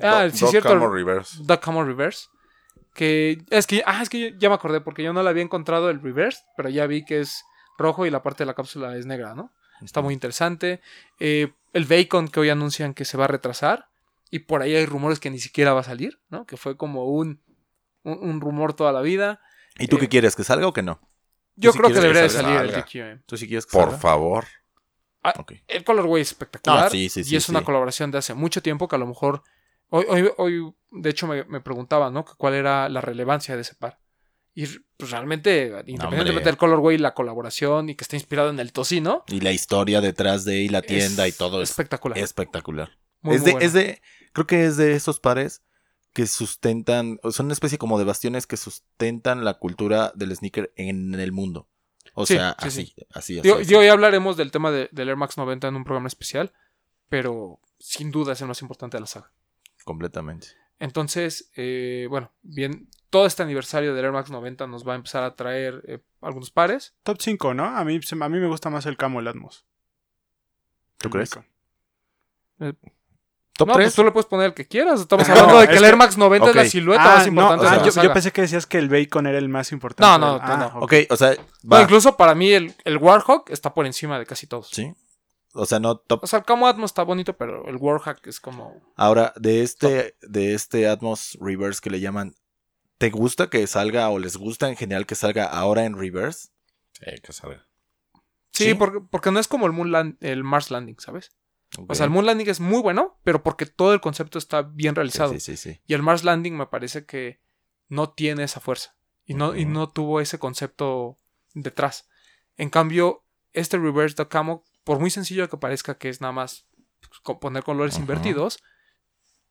Ah, Do- sí, Dog cierto. Camo Reverse. Duck Camo Reverse. Que es que, ah, es que ya me acordé porque yo no le había encontrado el reverse, pero ya vi que es rojo y la parte de la cápsula es negra, ¿no? Está muy interesante. Eh, el Bacon que hoy anuncian que se va a retrasar y por ahí hay rumores que ni siquiera va a salir, ¿no? Que fue como un, un, un rumor toda la vida. ¿Y tú Eh, qué quieres? ¿Que salga o que no? Yo creo que debería de salir el. DQM. ¿Tú sí quieres que Por salga? favor. Ok. El colorway es espectacular. Ah, sí, sí, y sí, es una colaboración de hace mucho tiempo que a lo mejor. Hoy, hoy, hoy de hecho, me, me preguntaba, ¿no? Cuál era la relevancia de ese par. Y pues realmente, independientemente del colorway, la colaboración y que está inspirado en el tocino. Y la historia detrás de y la tienda es y todo es espectacular. espectacular. Muy, es, muy de, bueno. es de, creo que es de esos pares que sustentan, son una especie como de bastiones que sustentan la cultura del sneaker en el mundo. O Sí, sea, sí, así, sí. así, así, así. digo, ya hablaremos del tema de- del Air Max 90 en un programa especial, pero sin duda es el más importante de la saga. completamente. Entonces, eh, bueno, bien, todo este aniversario del Air Max 90 nos va a empezar a traer eh, algunos pares. Top 5, ¿no? A mí, a mí me gusta más el Camo el Atmos. ¿Tú El crees? Bacon. Top no, 3. pues tú le puedes poner el que quieras. Estamos No, hablando de que el Air Max 90 es la silueta Ah, más importante no, de ah, la yo, saga. yo pensé que decías que el Bacon era el más importante. No, no, del- ah, no. ok. ok, o sea, va. incluso para mí el, el Warhawk está por encima de casi todos. Sí. O sea, no top. O sea, el Camo Atmos está bonito, pero el Warhawk es como... Ahora, de este, de este Atmos Reverse que le llaman, ¿te gusta que salga o les gusta en general que salga ahora en Reverse? Sí, que salga. Sí, Sí. Porque, porque no es como el, Moon Land- el Mars Landing, ¿sabes? O sea, el Moon Landing es muy bueno, pero porque todo el concepto está bien realizado. Sí, sí, sí. Y el Mars Landing me parece que no tiene esa fuerza. Y no, y no tuvo ese concepto detrás. En cambio, este Reverse de Camo, por muy sencillo que parezca que es nada más pues, poner colores invertidos,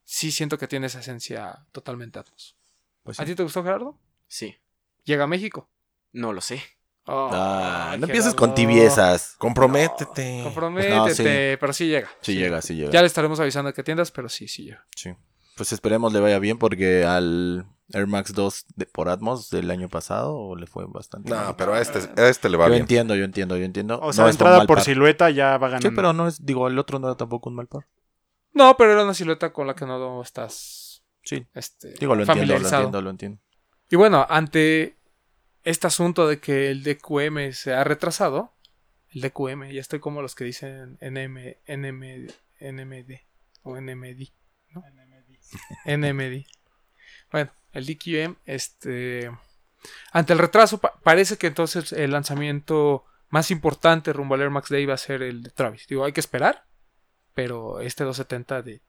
sí siento que tiene esa esencia totalmente Atmos. Pues ¿A ti te gustó, Gerardo? Sí. Llega a México. No lo sé. Ah, Ay, no empieces Gerardo. con tibiezas. Comprométete. Comprométete, No, sí. pero sí llega. Sí, llega, sí llega. Ya le estaremos avisando a qué tiendas, pero sí, sí llega. Sí. Pues esperemos le vaya bien porque al Air Max 2 de- por Atmos del año pasado le fue bastante No, mal. pero a este, a este le va Yo bien. entiendo, yo entiendo, yo entiendo. O sea, No entrada por par. silueta ya va ganando. Sí, pero no es, digo, el otro no era tampoco un mal par. No, pero era una silueta con la que no estás Sí. este, Digo, lo entiendo, lo entiendo, lo entiendo. Y bueno, ante este asunto de que el DQM se ha retrasado, el DQM, ya estoy como los que dicen NM, NM, NMD o NMD. NMD. Bueno, el DQM, este, ante el retraso, pa- parece que entonces el lanzamiento más importante rumbo al Air Max Day va a ser el de Travis. Digo, hay que esperar, pero este 270 de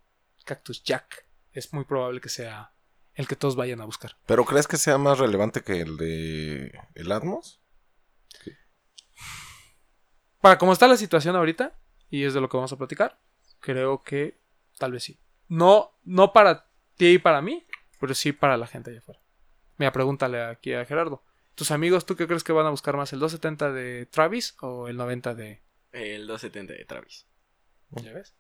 Cactus Jack es muy probable que sea el que todos vayan a buscar. ¿Pero crees que sea más relevante que el de el Atmos? Para cómo está la situación ahorita, y es de lo que vamos a platicar, creo que tal vez sí. No, no para ti y para mí, pero sí para la gente allá afuera. Mira, pregúntale aquí a Gerardo. ¿Tus amigos, tú qué crees que van a buscar más? ¿El 270 de Travis o el 90 de... El 270 de Travis. ¿Ya ves?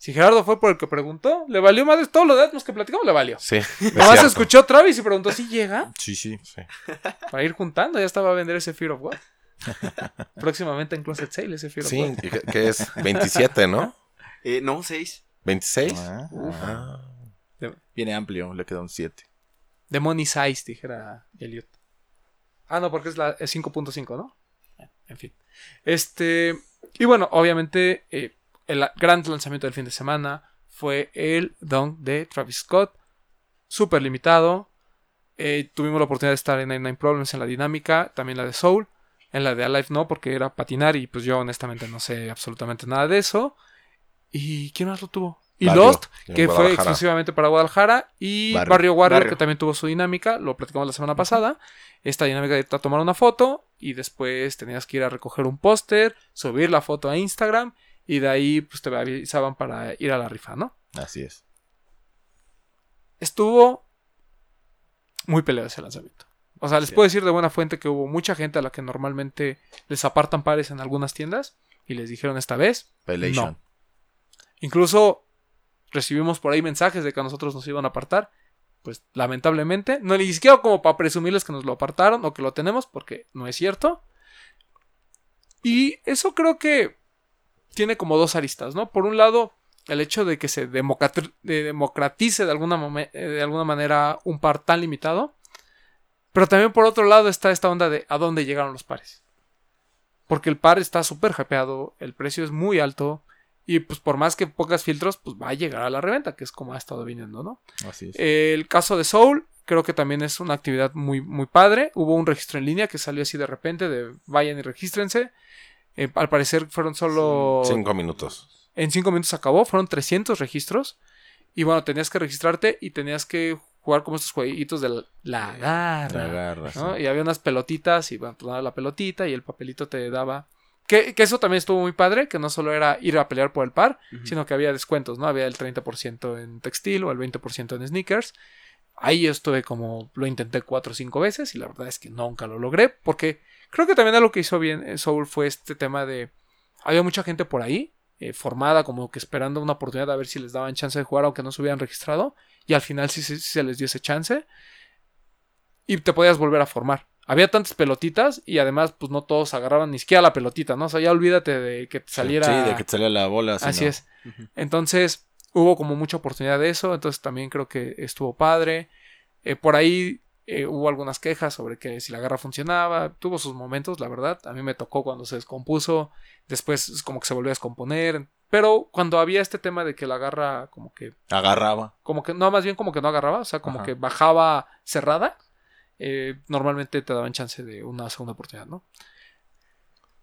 Si Gerardo fue por el que preguntó, le valió más de todo lo de Atmos que platicamos, le valió. Sí. [laughs] es Nomás escuchó Travis y preguntó si llega Sí, sí. Sí. para ir juntando. Ya estaba a vender ese Fear of God. [laughs] Próximamente en Closet Sale ese Fear of Sí, God. y que, es 27, ¿no? [laughs] Eh, no, 6. 26. Ah, Ah. Viene amplio, le queda un 7. The Money Size, dijera Elliot. Ah, no, porque es la es 5.5, ¿no? En fin. Este. Y bueno, obviamente, eh, el gran lanzamiento del fin de semana fue el Dunk de Travis Scott. Súper limitado. Eh, tuvimos la oportunidad de estar en 99 Problems en la dinámica, también la de Soul. En la de Alive no, porque era patinar y pues yo honestamente no sé absolutamente nada de eso. ¿Y quién más lo tuvo? Y Barrio, Lost, que fue exclusivamente para Guadalajara. Y Barrio. Barrio, Warrior, Barrio. que también tuvo su dinámica. Lo platicamos la semana pasada. Esta dinámica de tomar una foto y después tenías que ir a recoger un póster, subir la foto a Instagram y de ahí pues te avisaban para ir a la rifa, ¿no? Así es. Estuvo muy peleado ese lanzamiento. O sea, les puedo decir de buena fuente que hubo mucha gente a la que normalmente les apartan pares en algunas tiendas y les dijeron esta vez Pelation. No. Incluso recibimos por ahí mensajes de que a nosotros nos iban a apartar. Pues lamentablemente, no ni siquiera como para presumirles que nos lo apartaron o que lo tenemos, porque no es cierto. Y eso creo que tiene como dos aristas, ¿no? Por un lado, el hecho de que se democrat- de- democratice de alguna, eh, de alguna manera un par tan limitado. Pero también por otro lado está esta onda de a dónde llegaron los pares. Porque el par está súper hypeado, el precio es muy alto. Y pues por más que pocas filtros, pues va a llegar a la reventa, que es como ha estado viniendo, ¿no? Así es. El caso de Soul, creo que también es una actividad muy, muy padre. Hubo un registro en línea que salió así de repente, de vayan y regístrense. Eh, al parecer fueron solo... Cinco minutos. En cinco minutos acabó, fueron 300 registros. Y bueno, tenías que registrarte y tenías que jugar como estos jueguitos de la, la garra. La garra, ¿no? sí. Y había unas pelotitas y bueno, pues daba la pelotita y el papelito te daba... Que, que eso también estuvo muy padre, que no solo era ir a pelear por el par, sino que había descuentos, ¿no? Había el 30% en textil o el 20% en sneakers. Ahí yo estuve como, lo intenté cuatro o cinco veces y la verdad es que nunca lo logré, porque creo que también algo que hizo bien eh, Soul fue este tema de... Había mucha gente por ahí, eh, formada como que esperando una oportunidad a ver si les daban chance de jugar aunque no se hubieran registrado, y al final sí, sí- sí se les dio ese chance, y te podías volver a formar. Había tantas pelotitas y además pues no todos agarraban ni siquiera la pelotita, ¿no? O sea, ya olvídate de que te saliera... Sí, de que te salía la bola. así Así no. es. Entonces, hubo como mucha oportunidad de eso. Entonces, también creo que estuvo padre. Eh, por ahí eh, hubo algunas quejas sobre que si la garra funcionaba. Tuvo sus momentos, la verdad. A mí me tocó cuando se descompuso. Después, es como que se volvió a descomponer. Pero cuando había este tema de que la garra, como que. Agarraba. Como que. No, más bien como que no agarraba. O sea, como Ajá. que bajaba cerrada. eh, normalmente te daban chance de una segunda oportunidad, ¿no?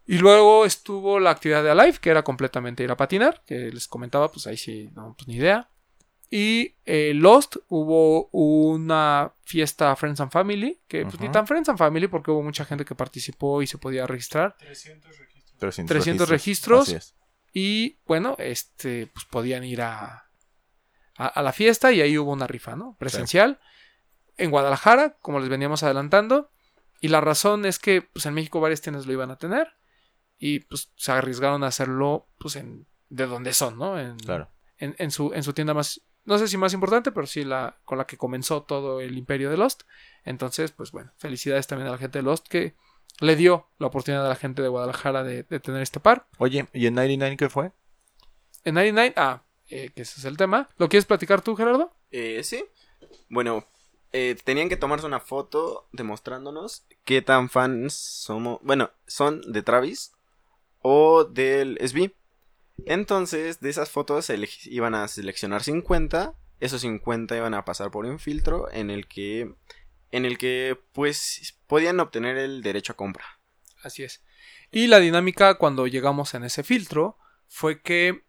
Y luego estuvo la actividad de Alive, que era completamente ir a patinar, que les comentaba, pues ahí sí, no, pues ni idea. Y eh, Lost hubo una fiesta Friends and Family, que pues ni tan Friends and Family porque hubo mucha gente que participó y se podía registrar. 300 registros. 300, 300 registros. Así es. Y bueno, este, pues podían ir a, a, a la fiesta y ahí hubo una rifa, ¿no? Presencial. En Guadalajara, como les veníamos adelantando. Y la razón es que pues en México varias tiendas lo iban a tener. Y pues se arriesgaron a hacerlo pues en de donde son, ¿no? En, Claro. en, en su, en su tienda más, no sé si más importante, pero sí la con la que comenzó todo el imperio de Lost. Entonces, pues bueno, felicidades también a la gente de Lost que le dio la oportunidad a la gente de Guadalajara de, de tener este par. Oye, ¿y en 99 qué fue? En 99, ah, eh, que ese es el tema. ¿Lo quieres platicar tú, Gerardo? Eh, sí. Bueno, eh, tenían que tomarse una foto demostrándonos qué tan fans somos. Bueno, son de Travis o del SB. Entonces, de esas fotos se iban a seleccionar 50. Esos 50 iban a pasar por un filtro en el que. En el que, pues, podían obtener el derecho a compra. Así es. Y la dinámica cuando llegamos en ese filtro fue que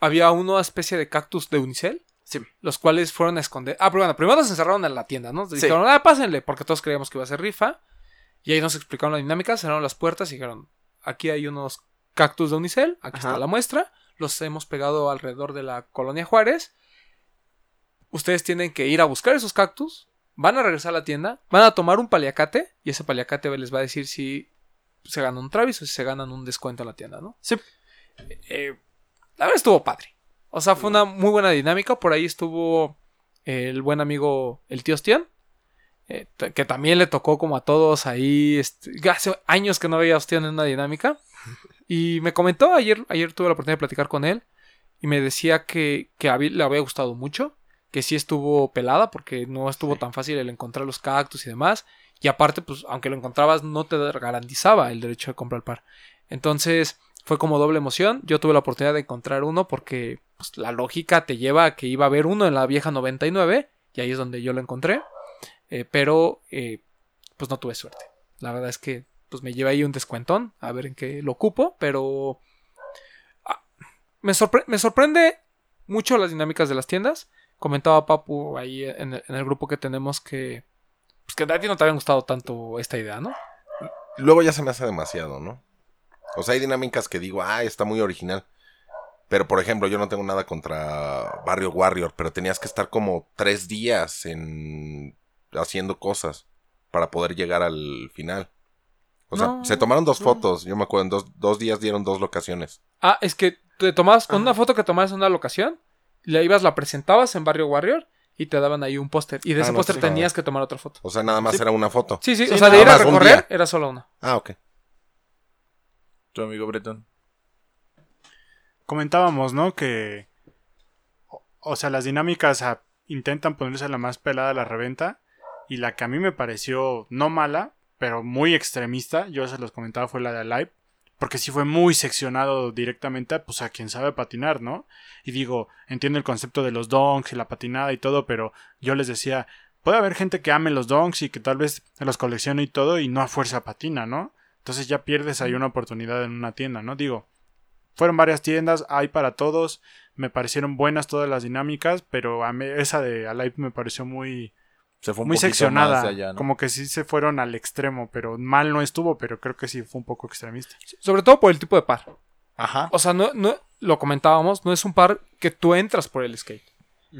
había una especie de cactus de unicel. Sí. Los cuales fueron a esconder. Ah, pero bueno, primero nos encerraron en la tienda, ¿no? Sí. Dijeron, ah, pásenle, porque todos creíamos que iba a ser rifa. Y ahí nos explicaron la dinámica, cerraron las puertas y dijeron, aquí hay unos cactus de unicel, aquí Ajá. está la muestra. Los hemos pegado alrededor de la colonia Juárez. Ustedes tienen que ir a buscar esos cactus. Van a regresar a la tienda, van a tomar un paliacate y ese paliacate les va a decir si se gana un Travis o si se ganan un descuento en la tienda, ¿no? Sí. Eh, la verdad estuvo padre. O sea, fue una muy buena dinámica. Por ahí estuvo el buen amigo, el tío Ostian. eh, que también le tocó como a todos ahí. este, hace años que no veía a Ostian en una dinámica. Y me comentó, ayer, ayer tuve la oportunidad de platicar con él. Y me decía que, que le había gustado mucho. Que sí estuvo pelada porque no estuvo tan fácil el encontrar los cactus y demás. Y aparte, pues, aunque lo encontrabas, no te garantizaba el derecho de comprar el par. Entonces, fue como doble emoción. Yo tuve la oportunidad de encontrar uno porque pues, la lógica te lleva a que iba a haber uno en la vieja 99. Y ahí es donde yo lo encontré. Eh, pero, eh, pues no tuve suerte. La verdad es que pues me lleva ahí un descuentón. A ver en qué lo ocupo. Pero... ah, me, sorpre- me sorprende mucho las dinámicas de las tiendas. Comentaba Papu ahí en el, en el grupo que tenemos que... Pues que a ti no te había gustado tanto esta idea, ¿no? Luego ya se me hace demasiado, ¿no? O sea, hay dinámicas que digo, ah, está muy original. Pero, por ejemplo, yo no tengo nada contra Barrio Warrior, pero tenías que estar como tres días en haciendo cosas para poder llegar al final. O sea, No, se tomaron dos no. fotos, yo me acuerdo, en dos, dos días dieron dos locaciones. Ah, es que te tomabas con una foto que tomabas en una locación, la ibas, la presentabas en Barrio Warrior y te daban ahí un póster. Y de Ah, ese no, póster sí. tenías que tomar otra foto. O sea, nada más era una foto. Sí, sí, Sí, o sea, de ir a recorrer era solo una. Ah, ok. Tu amigo Breton. Comentábamos, ¿no? Que. o- O sea, las dinámicas ah, intentan ponerse la más pelada a la reventa. Y la que a mí me pareció no mala, pero muy extremista, yo se los comentaba, fue la de Alive. Porque sí fue muy seccionado directamente pues, a quien sabe patinar, ¿no? Y digo, entiendo el concepto de los donks y la patinada y todo, pero yo les decía, puede haber gente que ame los donks y que tal vez los coleccione y todo y no a fuerza patina, ¿no? Entonces ya pierdes ahí una oportunidad en una tienda, ¿no? Digo, fueron varias tiendas, hay para todos, me parecieron buenas todas las dinámicas, pero a mí esa de Alive me pareció muy, Se fue un muy seccionada, más de allá, ¿no? como que sí se fueron al extremo, pero mal no estuvo, pero creo que sí fue un poco extremista. Sobre todo por el tipo de par. Ajá. O sea, no, no, lo comentábamos, no es un par que tú entras por el skate.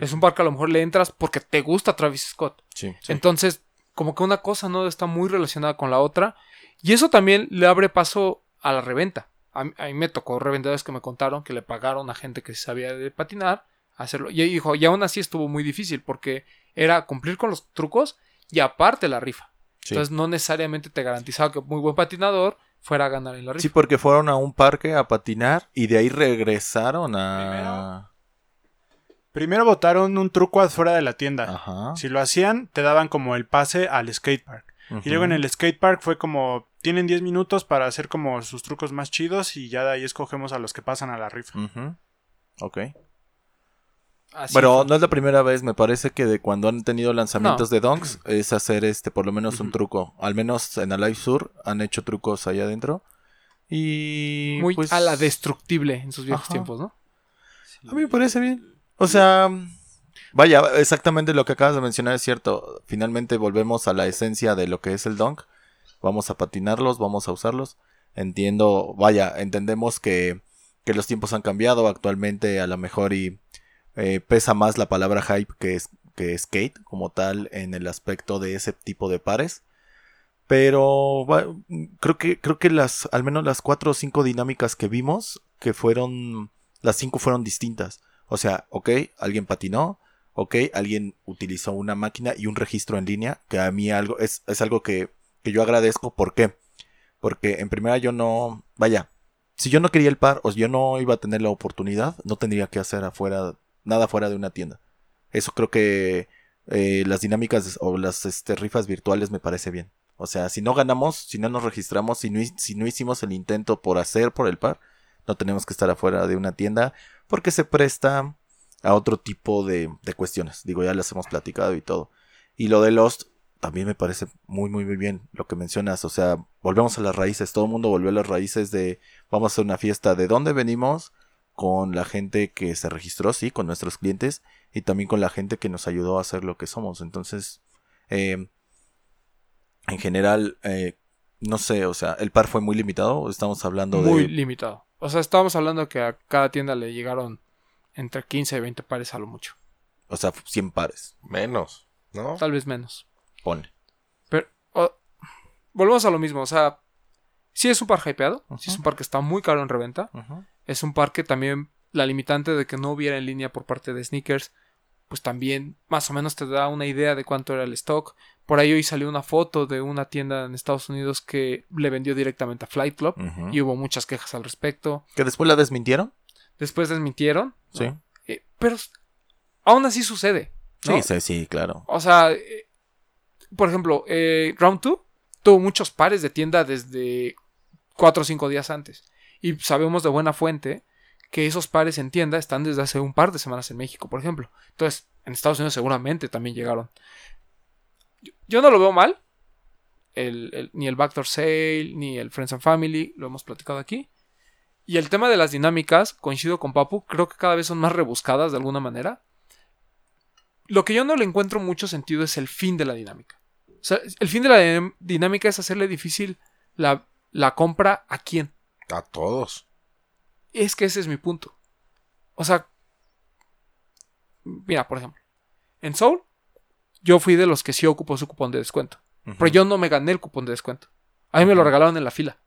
Es un par que a lo mejor le entras porque te gusta Travis Scott. Sí. Entonces, como que una cosa no está muy relacionada con la otra. Y eso también le abre paso a la reventa. A, mí- a mí me tocó revendedores que me contaron que le pagaron a gente que sabía de patinar hacerlo. Y dijo, y aún así estuvo muy difícil porque era cumplir con los trucos y aparte la rifa. Sí. Entonces no necesariamente te garantizaba que muy buen patinador fuera a ganar en la rifa. Sí, porque fueron a un parque a patinar y de ahí regresaron a... Primero votaron un truco afuera de la tienda. Ajá. Si lo hacían, te daban como el pase al skatepark. Y luego en el skatepark fue como, tienen 10 minutos para hacer como sus trucos más chidos y ya de ahí escogemos a los que pasan a la rifa. Ujú. Ok. Así Pero fue. no es la primera vez, me parece que de cuando han tenido lanzamientos de donks es hacer este por lo menos un truco. Al menos en Alive Sur han hecho trucos allá adentro. Y muy pues, a la destructible en sus viejos Ajá. tiempos, ¿no? A mí me parece bien. O sea, vaya, exactamente lo que acabas de mencionar es cierto. Finalmente volvemos a la esencia de lo que es el donk. Vamos a patinarlos, vamos a usarlos. Entiendo, vaya, entendemos que, que los tiempos han cambiado actualmente a lo mejor y eh, pesa más la palabra hype que, es, que skate como tal en el aspecto de ese tipo de pares. Pero creo que creo que las al menos las cuatro o cinco dinámicas que vimos que fueron las cinco fueron distintas. O sea, ok, alguien patinó, ok, alguien utilizó una máquina y un registro en línea, que a mí algo es, es algo que, que yo agradezco. ¿Por qué? Porque en primera yo no, vaya, si yo no quería el par o si yo no iba a tener la oportunidad, no tendría que hacer afuera, nada fuera de una tienda. Eso creo que eh, las dinámicas o las este, rifas virtuales me parece bien. O sea, si no ganamos, si no nos registramos, si no, si no hicimos el intento por hacer por el par, no tenemos que estar afuera de una tienda porque se presta a otro tipo de, de cuestiones. Digo, ya las hemos platicado y todo. Y lo de Lost también me parece muy, muy, muy bien lo que mencionas. O sea, volvemos a las raíces. Todo el mundo volvió a las raíces de vamos a hacer una fiesta de dónde venimos con la gente que se registró, sí, con nuestros clientes y también con la gente que nos ayudó a hacer lo que somos. Entonces, eh, en general, eh, no sé, o sea, el par fue muy limitado. Estamos hablando Muy de limitado. O sea, estábamos hablando que a cada tienda le llegaron entre 15 y 20 pares a lo mucho. O sea, 100 pares. Menos, ¿no? Tal vez menos. Pone. Pero o- volvemos a lo mismo. O sea, sí es un par hypeado. Sí es un par que está muy caro en reventa. Es un par que también la limitante de que no hubiera en línea por parte de sneakers, pues también más o menos te da una idea de cuánto era el stock. Por ahí hoy salió una foto de una tienda en Estados Unidos que le vendió directamente a Flight Club y hubo muchas quejas al respecto. ¿Que después la desmintieron? Después desmintieron. ¿no? Sí. Eh, pero aún así sucede. ¿no? Sí, sí, sí, claro. O sea, eh, por ejemplo, eh, Round 2 tuvo muchos pares de tienda desde 4 o 5 días antes. Y sabemos de buena fuente que esos pares en tienda están desde hace un par de semanas en México, por ejemplo. Entonces, en Estados Unidos seguramente también llegaron. Yo, no lo veo mal. El- el- ni el Backdoor Sale, ni el Friends and Family, lo hemos platicado aquí. Y el tema de las dinámicas, coincido con Papu, creo que cada vez son más rebuscadas de alguna manera. Lo que yo no le encuentro mucho sentido es el fin de la dinámica. O sea, el fin de la dinámica es hacerle difícil la, la compra a quién. A todos. Es que ese es mi punto. O sea, mira, por ejemplo, en Soul, yo fui de los que sí ocupó su cupón de descuento. Pero yo no me gané el cupón de descuento. A mí me lo regalaron en la fila.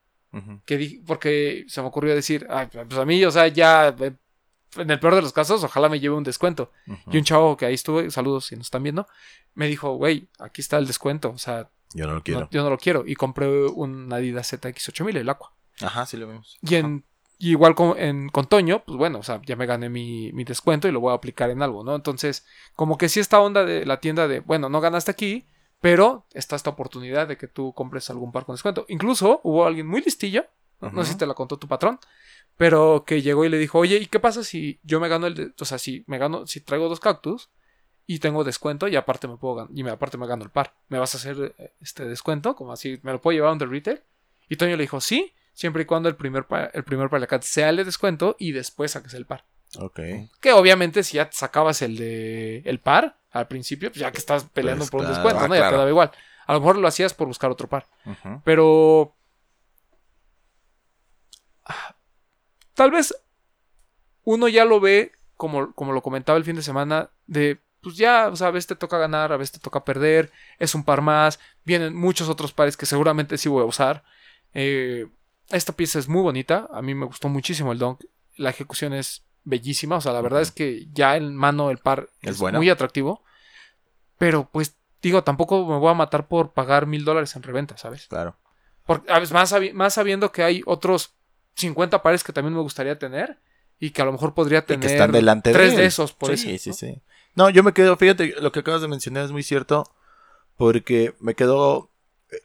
Que porque se me ocurrió decir, "Ay, pues a mí, o sea, ya, eh, en el peor de los casos, ojalá me lleve un descuento. Y un chavo que ahí estuve, saludos si nos están viendo, me dijo, güey, aquí está el descuento. O sea, Yo no lo no- quiero. yo no lo quiero. Y compré un Adidas ZX8000, el Aqua. Ajá, sí lo vimos. Y, en, y igual con, en, con Toño, pues bueno, o sea, ya me gané mi, mi descuento y lo voy a aplicar en algo, ¿no? Entonces, como que sí esta onda de la tienda de, bueno, no ganaste aquí, pero está esta oportunidad de que tú compres algún par con descuento. Incluso hubo alguien muy listillo, no, no sé si te la contó tu patrón, pero que llegó y le dijo, oye, ¿y qué pasa si yo me gano el, de- o sea, si me gano, si traigo dos cactus y tengo descuento y aparte me puedo gan- y me, aparte me gano el par, ¿me vas a hacer eh, este descuento? Como así, ¿me lo puedo llevar a un retail? Y Toño le dijo, sí, siempre y cuando el primer, el primer paliacate sea el de descuento y después saques el par. Ok. Que obviamente si ya sacabas el de el par al principio, pues ya que estás peleando Pues por un descuento, Ah, ¿no? Ya te daba igual. A lo mejor lo hacías por buscar otro par. Pero. ah, Tal vez uno ya lo ve, como, como lo comentaba el fin de semana, de pues ya, o sea, a veces te toca ganar, a veces te toca perder, es un par más, vienen muchos otros pares que seguramente sí voy a usar. Eh, esta pieza es muy bonita, a mí me gustó muchísimo el donk, la ejecución es bellísima, o sea, la verdad es que ya en mano el par Es es, bueno. muy atractivo, pero pues digo, tampoco me voy a matar por pagar mil dólares en reventa, ¿sabes? Claro. Porque, más, sabi- más sabiendo que hay otros 50 pares que también me gustaría tener y que a lo mejor podría Y tener que están delante tres de, esos por sí, eso. sí, ¿no? sí. No, yo me quedo, fíjate, lo que acabas de mencionar es muy cierto, porque me quedo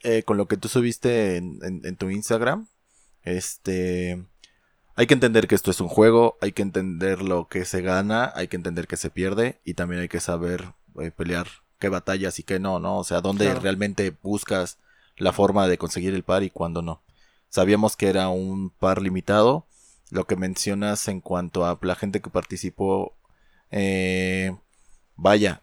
eh, con lo que tú subiste en, en- en tu Instagram. Este, hay que entender que esto es un juego, hay que entender lo que se gana, hay que entender que se pierde y también hay que saber eh, pelear qué batallas y qué no, ¿no? O sea, dónde Claro. realmente buscas la forma de conseguir el par y cuándo no. Sabíamos que era un par limitado. Lo que mencionas en cuanto a la gente que participó, eh, vaya,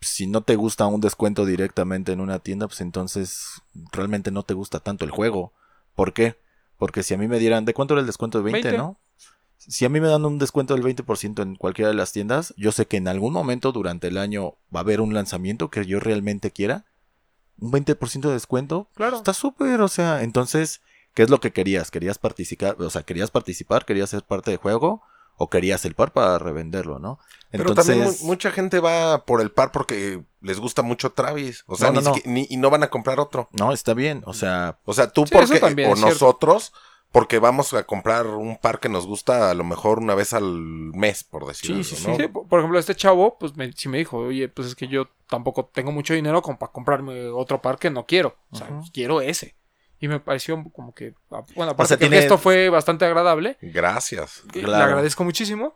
si no te gusta un descuento directamente en una tienda, pues entonces realmente no te gusta tanto el juego. ¿Por qué? Porque si a mí me dieran, ¿de cuánto era el descuento? ¿De 20, 20. no? Si a mí me dan un descuento del 20% en cualquiera de las tiendas, yo sé que en algún momento durante el año va a haber un lanzamiento que yo realmente quiera. Un 20% de descuento. Claro. Está súper, o sea, entonces, ¿qué es lo que querías? ¿Querías participar? O sea, ¿querías participar? ¿Querías ser parte del juego? ¿O querías el par para revenderlo, no? Pero también mu- mucha gente va por el par porque les gusta mucho Travis. O sea, No, ni no, ni- y no van a comprar otro. No, está bien, o sea, O sea, tú Sí, porque, también o nosotros, porque vamos a comprar un par que nos gusta a lo mejor una vez al mes, por decirlo. Sí, sí, ¿no? Sí, por por ejemplo, este chavo, pues me, sí me dijo, oye, pues es que yo tampoco tengo mucho dinero como para comprarme otro par que no quiero. O sea, quiero ese. Y me pareció como que, ah, bueno, aparte sea, que tiene- gesto fue bastante agradable. Gracias. Le agradezco muchísimo.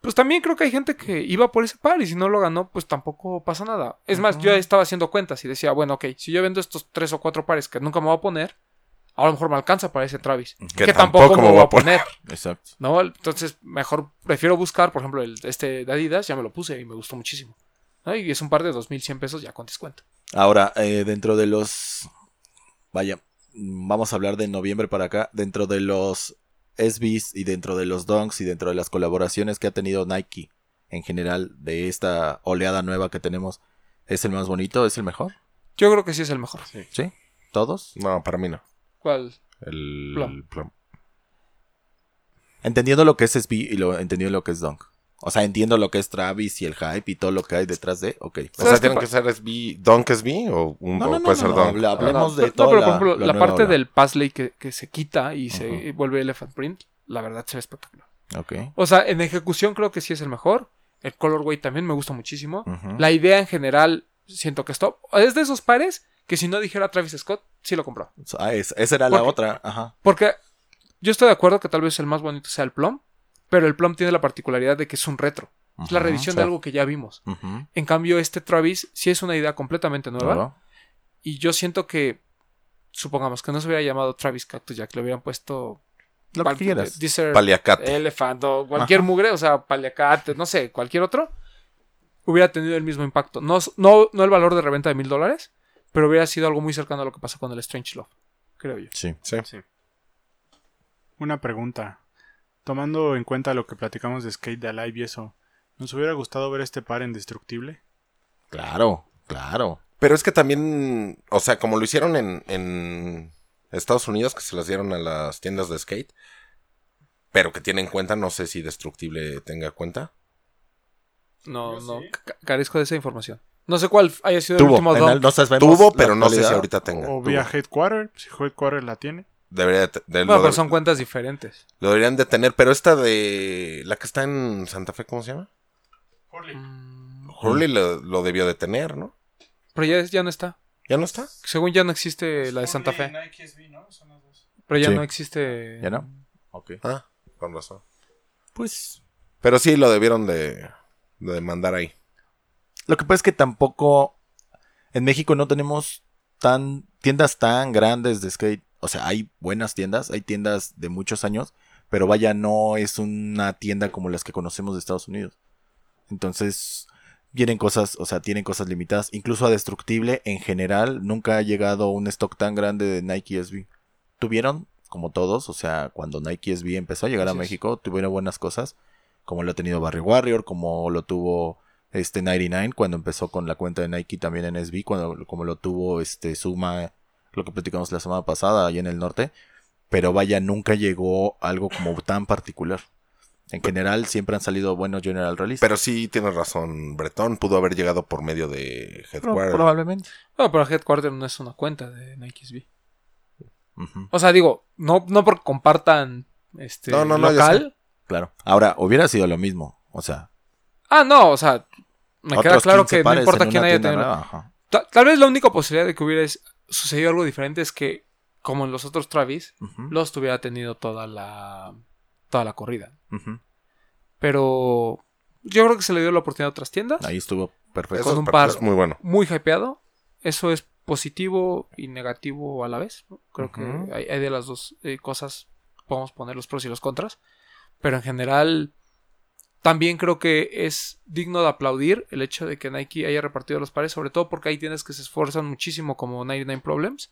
Pues también creo que hay gente que iba por ese par y si no lo ganó, pues tampoco pasa nada. Es más, yo estaba haciendo cuentas y decía, bueno, ok, si yo vendo estos tres o cuatro pares que nunca me voy a poner, a lo mejor me alcanza para ese Travis. Que Que, tampoco, me voy a poner. exacto. ¿No? Entonces, mejor prefiero buscar, por ejemplo, el, este de Adidas, ya me lo puse y me gustó muchísimo. ¿no? Y es un par de 2100 pesos ya con descuento. Ahora, eh, dentro de los. Vaya, vamos a hablar de noviembre para acá. Dentro de los SBs y dentro de los Dunks y dentro de las colaboraciones que ha tenido Nike en general de esta oleada nueva que tenemos, ¿es el más bonito? ¿Es el mejor? Yo creo que sí es el mejor. ¿Sí? ¿Todos? No, para mí no. ¿Cuál? El Plum. plum. Entendiendo lo que es SB y lo entendiendo lo que es Dunk. O sea, entiendo lo que es Travis y el hype y todo lo que hay detrás de. Ok. O ¿Sabes sea, ¿tienen que ser SB, Dunk SB o, un, No, o no, no, puede no, ser no, Dunk? habla- hablemos No, de toda no, pero la- por ejemplo, la parte del Pasley que, que se quita y se vuelve Elephant Print, la verdad se ve espectacular. Ok. O sea, en ejecución creo que sí es el mejor. El colorway también me gusta muchísimo. La idea en general siento que es top. Es de esos pares que si no dijera Travis Scott, sí lo compró. Ah, es- esa era la otra. Ajá. Porque yo estoy de acuerdo que tal vez el más bonito sea el Plum, pero el Plum tiene la particularidad de que es un retro. Es la sí. de algo que ya vimos. En cambio, este Travis sí es una idea completamente nueva. Y yo siento que, supongamos que no se hubiera llamado Travis Cactus Jack, le hubieran puesto Lo que quieras. Desert Paliacate. Elephant o cualquier Ajá. mugre, o sea, paliacate, no sé, cualquier otro, hubiera tenido el mismo impacto. No, no, no el valor de reventa de mil dólares, pero hubiera sido algo muy cercano a lo que pasó con el Strange Love, creo yo. Sí. Sí. Una pregunta. Tomando en cuenta lo que platicamos de Skate de Alive y eso, ¿nos hubiera gustado ver este par en Destructible? Claro, claro. Pero es que también, o sea, como lo hicieron en, en Estados Unidos, que se las dieron a las tiendas de skate, pero que tienen cuenta, no sé si Destructible tenga cuenta. No, no, ca- carezco de esa información. No sé cuál haya sido el último el- no sabemos Tuvo, pero no sé si ahorita tenga. O Tuvo. vía Headquarter, si Headquarter la tiene. Debería de te- de- Bueno, lo, pero son cuentas diferentes. lo deberían de tener, pero esta de la que está en Santa Fe, ¿cómo se llama? Mm, Hurley lo, lo debió de tener, ¿no? Pero ya, ya no está. ¿Ya no está? Según ya no existe la de Santa Fe. Pero ya Sí. no existe. ¿Ya no? Ok. Ah, con razón. Pues Pero sí lo debieron de, de mandar ahí. Lo que pasa es que tampoco en México no tenemos tan tiendas tan grandes de skate. O sea, hay buenas tiendas, hay tiendas de muchos años, pero vaya, no es una tienda como las que conocemos de Estados Unidos. Entonces, vienen cosas, o sea, tienen cosas limitadas. Incluso a Destructible, en general, nunca ha llegado un stock tan grande de Nike SB. Tuvieron, como todos, o sea, cuando Nike SB empezó a llegar a. México, tuvieron buenas cosas, como lo ha tenido Barry Warrior, como lo tuvo este 99 cuando empezó con la cuenta de Nike también en SB, cuando, como lo tuvo este Suma, lo que platicamos la semana pasada allá en el norte. Pero vaya, nunca llegó algo como tan particular. En general siempre han salido buenos General Release. Pero sí tienes razón, Bretón pudo haber llegado por medio de Headquarter. probablemente. No, pero Headquarter no es una cuenta de Nike SB. Ujú, O sea, digo, no, no porque compartan este No, no, no, ya local. claro. Ahora, hubiera sido lo mismo. O sea, Ah, no, o sea, me queda claro 15 que no importa quién haya tenido. nueva, ajá. Ta- Tal vez la única posibilidad de que hubiera es- sucedido algo diferente es que, como en los otros Travis, Ujú, los tuviera tenido toda la toda la corrida. Pero yo creo que se le dio la oportunidad a otras tiendas. Ahí estuvo perfecto. Eso con es, un par. muy bueno. Muy hypeado. Eso es positivo y negativo a la vez. Creo que hay, hay de las dos eh, cosas. Podemos poner los pros y los contras. Pero en general, también creo que es digno de aplaudir el hecho de que Nike haya repartido los pares. Sobre todo porque hay tiendas que se esfuerzan muchísimo como 99 Problems.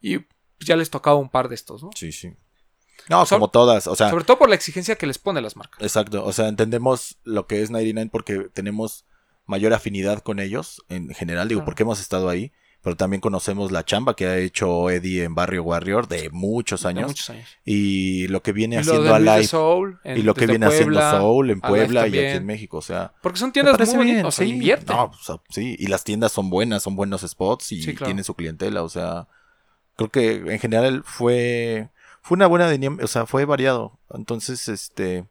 Y ya les tocaba un par de estos, ¿no? Sí, sí. No, como todas. O sea, Sobre todo por la exigencia que les pone las marcas. Exacto, o sea, entendemos lo que es 99 porque tenemos mayor afinidad con ellos en general, digo, Claro. porque hemos estado ahí, pero también conocemos la chamba que ha hecho Eddie en Barrio Warrior de muchos De años muchos años. y lo que viene Y haciendo Alive Soul, en- y lo que viene Puebla, haciendo Soul en Puebla y aquí en México, o sea, Porque son tiendas muy bien, o sea, sí. invierten. No, sí, y las tiendas son buenas, son buenos spots y Sí, claro. tienen su clientela, o sea, creo que en general fue fue una buena dinámica, o sea, fue variado. Entonces, este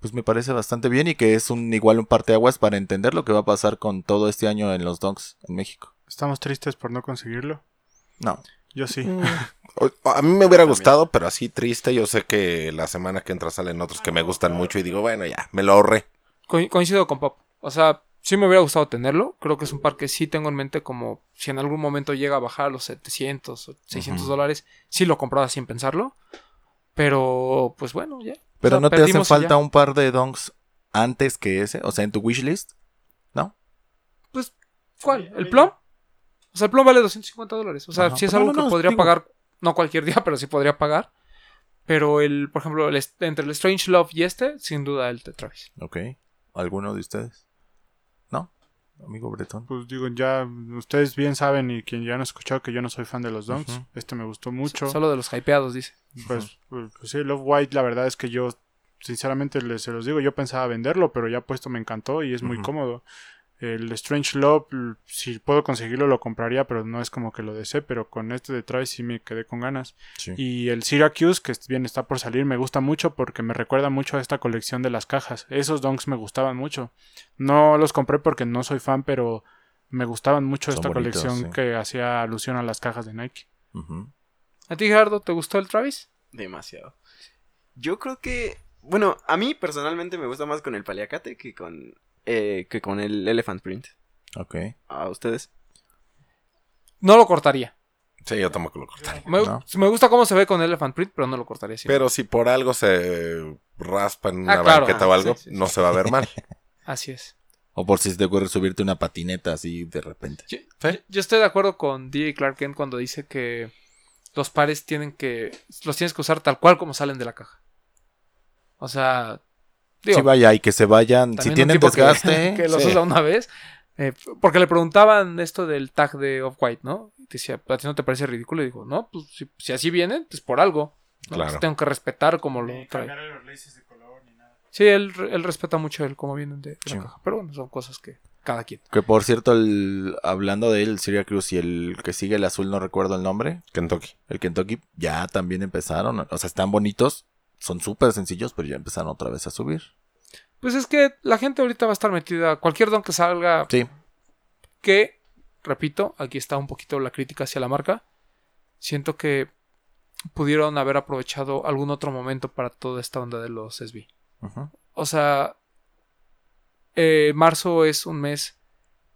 pues me parece bastante bien y que es un igual un parteaguas para entender lo que va a pasar con todo este año en los donks en México. ¿Estamos tristes por no conseguirlo? No. Yo sí. O- A mí me hubiera gustado, pero así triste. Yo sé que la semana que entra salen otros que me gustan mucho y digo, bueno, ya, me lo ahorré. Co- coincido con Pop. O sea, sí me hubiera gustado tenerlo. Creo que es un par que sí tengo en mente como si en algún momento llega a bajar a los 700 o 600 Ujú. dólares, sí lo compraba sin pensarlo. Pero, pues bueno, ya. Pero O sea, no te hacen falta un par de donks antes que ese, o sea, en tu wishlist, ¿no? Pues, ¿cuál? ¿El plom? O sea, el plom vale 250 dólares. O sea, Ajá. sí es No, algo no, que no, podría digo- pagar, no cualquier día, [laughs] pero sí podría pagar. Pero el, por ejemplo, el entre el Strange Love y este, sin duda el de Travis. Ok. ¿Alguno de ustedes? ¿No? Amigo Bretón. Pues digo, ya ustedes bien saben y quien ya han escuchado que yo no soy fan de los Donks. Ujú. Este me gustó mucho. Solo de los hypeados, dice. Pues, pues, pues sí, Love White, la verdad es que yo sinceramente les, se los digo, yo pensaba venderlo, pero ya puesto me encantó y es muy cómodo. El Strange Love, si puedo conseguirlo, lo compraría, pero no es como que lo desee. Pero con este de Travis sí me quedé con ganas. Sí. Y el Syracuse, que bien está por salir, me gusta mucho porque me recuerda mucho a esta colección de las cajas. Esos donks me gustaban mucho. No los compré porque no soy fan, pero me gustaban mucho Son esta bonitos, colección sí. que hacía alusión a las cajas de Nike. ¿A ti, Gerardo, te gustó el Travis? Demasiado. Yo creo que. Bueno, a mí personalmente me gusta más con el paliacate que con. Eh, que con el Elephant Print. Ok. ¿A ustedes? No lo cortaría. Sí, yo tampoco lo cortaría. Me, No. me gusta cómo se ve con Elephant Print, pero no lo cortaría. sí. Pero si por algo se raspa en una Ah, claro. banqueta o Ah, algo, sí, sí, sí. no se va a ver mal. [laughs] [laughs] Así es. O por si se te ocurre subirte una patineta así de repente. Yo, yo estoy de acuerdo con DJ Clark Kent cuando dice que los pares tienen que. Los tienes que usar tal cual como salen de la caja. O sea. Digo, sí, vaya, y que se vayan. Si tienen que- desgaste. [laughs] Que, los sí. usa una vez. eh, porque le preguntaban esto del tag de Off-White, ¿no? Y decía, ¿a ti no te parece ridículo? Y digo, no, pues si, si así vienen, pues por algo. ¿no? Claro. Pues tengo que respetar como lo trae. Sí, él, él respeta mucho el cómo vienen de, de la caja. Pero bueno, son cosas que cada quien. Que por cierto, el- hablando de él, el Syracuse y el que sigue el azul, no recuerdo el nombre, Kentucky. el Kentucky, ya también empezaron. O sea, están bonitos, son súper sencillos, pero ya empezaron otra vez a subir. Pues es que la gente ahorita va a estar metida. Cualquier don que salga, Sí, que, repito, aquí está un poquito la crítica hacia la marca. Siento que pudieron haber aprovechado algún otro momento para toda esta onda de los SB. O sea, eh, marzo es un mes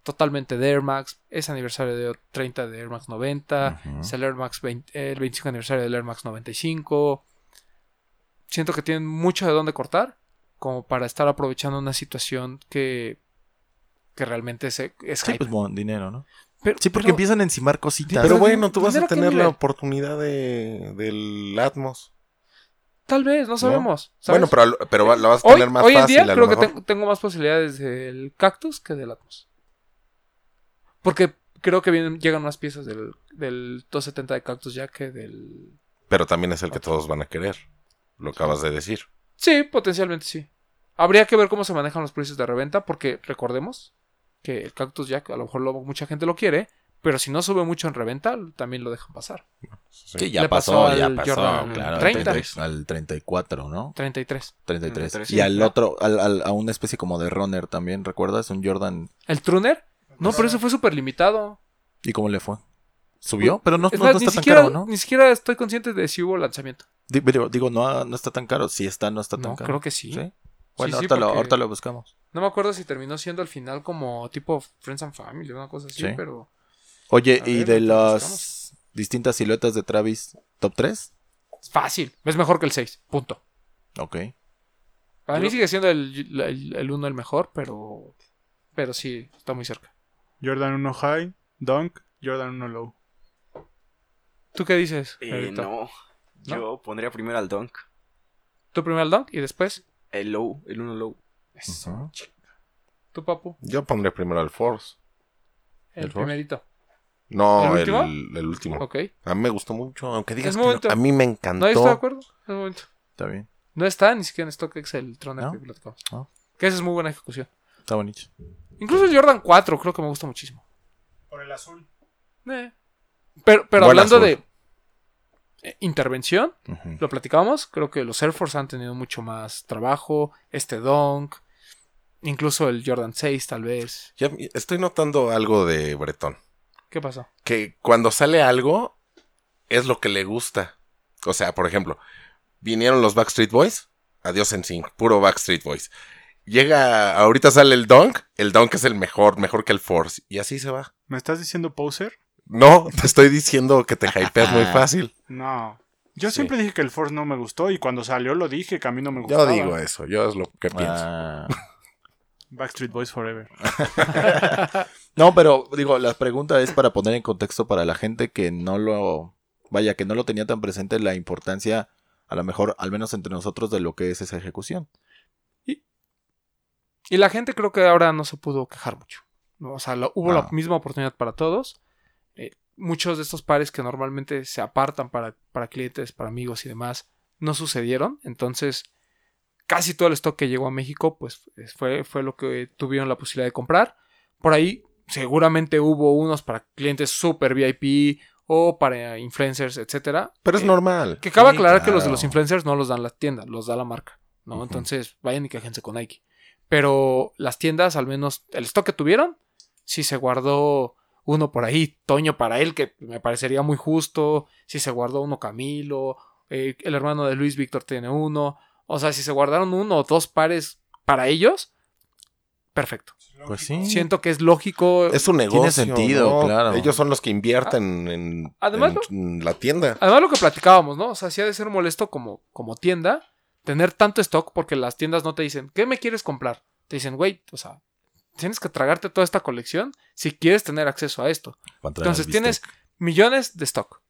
totalmente de Air Max. Es aniversario de 30 de Air Max 90. Ujú. Es el Air Max 20 el 25 aniversario del Air Max 95. Siento que tienen mucho de dónde cortar. Como para estar aprovechando una situación que. Que realmente es, es sí, pues bon, dinero, ¿no? Pero- Sí, porque pero- empiezan a encimar cositas. Pero bueno, tú vas a dinero, ¿qué tener la oportunidad de, del Atmos. Tal vez, no sabemos. Bueno, pero, pero la vas a hoy, tener más hoy en fácil. día creo que mejor. tengo más posibilidades del Cactus que del Atmos. Porque creo que vienen, llegan más piezas del, del 270 de Cactus ya que del... Pero también es el que todos van a querer. Lo acabas de decir. Sí, potencialmente sí. Habría que ver cómo se manejan los precios de reventa porque recordemos que el Cactus Jack a lo mejor lo- mucha gente lo quiere, pero si no sube mucho en reventa también lo dejan pasar. Sí. Sí, ya Le pasó pasó, ya al pasó, Jordan claro. al 30. 30, Al 34, ¿no? 33. 33. 33, y sí, al claro. otro, al, al- a una especie como de runner también, ¿recuerdas? Un Jordan. ¿El Truner? No, pero eso fue súper limitado. ¿Y cómo le fue? ¿Subió? Pero no, Es no- más, no ni, está tan siquiera, caro, ¿no? ni siquiera estoy consciente de si hubo lanzamiento. Di- Digo, digo, no, no está tan caro. Si está, no está tan No, caro. creo que sí. Bueno, sí, ahorita, lo, porque- ahorita lo buscamos. No me acuerdo si terminó siendo al final como tipo Friends and Family, una cosa así, Sí. pero Oye, A ¿y ver, de las buscamos. distintas siluetas de Travis, top 3? es fácil. Es mejor que el 6, punto. Ok. Para mí sigue siendo el, el, el 1 el mejor, pero pero sí, está muy cerca. Jordan 1 High, Dunk, Jordan 1 Low. ¿Tú qué dices? Eh, Gerardito? No. Yo pondría primero al Dunk. ¿Tú primero el Dunk y después El Low, el 1 Low. Ujú. tú, Papu? Yo pondría primero al Force. El, ¿El Force? primerito. No, ¿El el, último? el último. Ok. A mí me gustó mucho, aunque digas Es que no. A mí me No, encantó. yo estoy de acuerdo. Es momento. Está bien. No está ni siquiera en StockX el Troner ¿No? que platicamos. No. Que esa es muy buena ejecución. Está bonito. Incluso el Jordan 4 creo que me gusta muchísimo. Por el azul. Eh. Pero, pero hablando azul. de eh, intervención, lo platicamos. Creo que los Air Force han tenido mucho más trabajo. Este Dunk. Incluso el Jordan 6, tal vez. Ya estoy notando algo de Bretón. ¿Qué pasó? Que cuando sale algo, es lo que le gusta. O sea, por ejemplo, vinieron los Backstreet Boys. Adiós en sync, puro Backstreet Boys. Llega, ahorita sale el Dunk. El Dunk es el mejor, mejor que el Force. Y así se va. ¿Me estás diciendo poser? No, te estoy diciendo que te hypeas muy fácil. No. Yo Sí. siempre dije que el Force no me gustó y cuando salió lo dije que a mí no me gustaba. Yo digo eso, yo es lo que pienso. Ah. Backstreet Boys Forever. [laughs] No, pero digo, la pregunta es para poner en contexto para la gente que no lo, vaya, que no lo tenía tan presente la importancia, a lo mejor, al menos entre nosotros, de lo que es esa ejecución. Y la gente creo que ahora no se pudo quejar mucho. O sea, lo- hubo la No. misma oportunidad para todos. Eh, muchos de estos pares que normalmente se apartan para, para clientes, para amigos y demás, no sucedieron. Entonces, casi todo el stock que llegó a México, pues es- fue, fue lo que tuvieron la posibilidad de comprar. Por ahí seguramente hubo unos para clientes super VIP o para influencers, etcétera. Pero es Eh, normal. Que cabe Sí, aclarar que los de claro. los influencers no los dan la tienda, los da la marca, ¿no? Entonces vayan y quéjense con Nike. Pero las tiendas, al menos el stock que tuvieron, sí se guardó uno por ahí, Toño para él, que me parecería muy justo. Si se guardó uno Camilo, eh, el hermano de Luis Víctor tiene uno. O sea, si se guardaron uno o dos pares para ellos, perfecto. Pues sí. Siento que es lógico. Es un negocio. sentido, ¿no? claro. Ellos son los que invierten en, Además, en la tienda. Además lo que platicábamos, ¿no? O sea, sí ha de ser molesto como, como tienda tener tanto stock porque las tiendas no te dicen, ¿qué me quieres comprar? Te dicen, güey, o sea, tienes que tragarte toda esta colección si quieres tener acceso a esto. Entonces tienes millones de stock.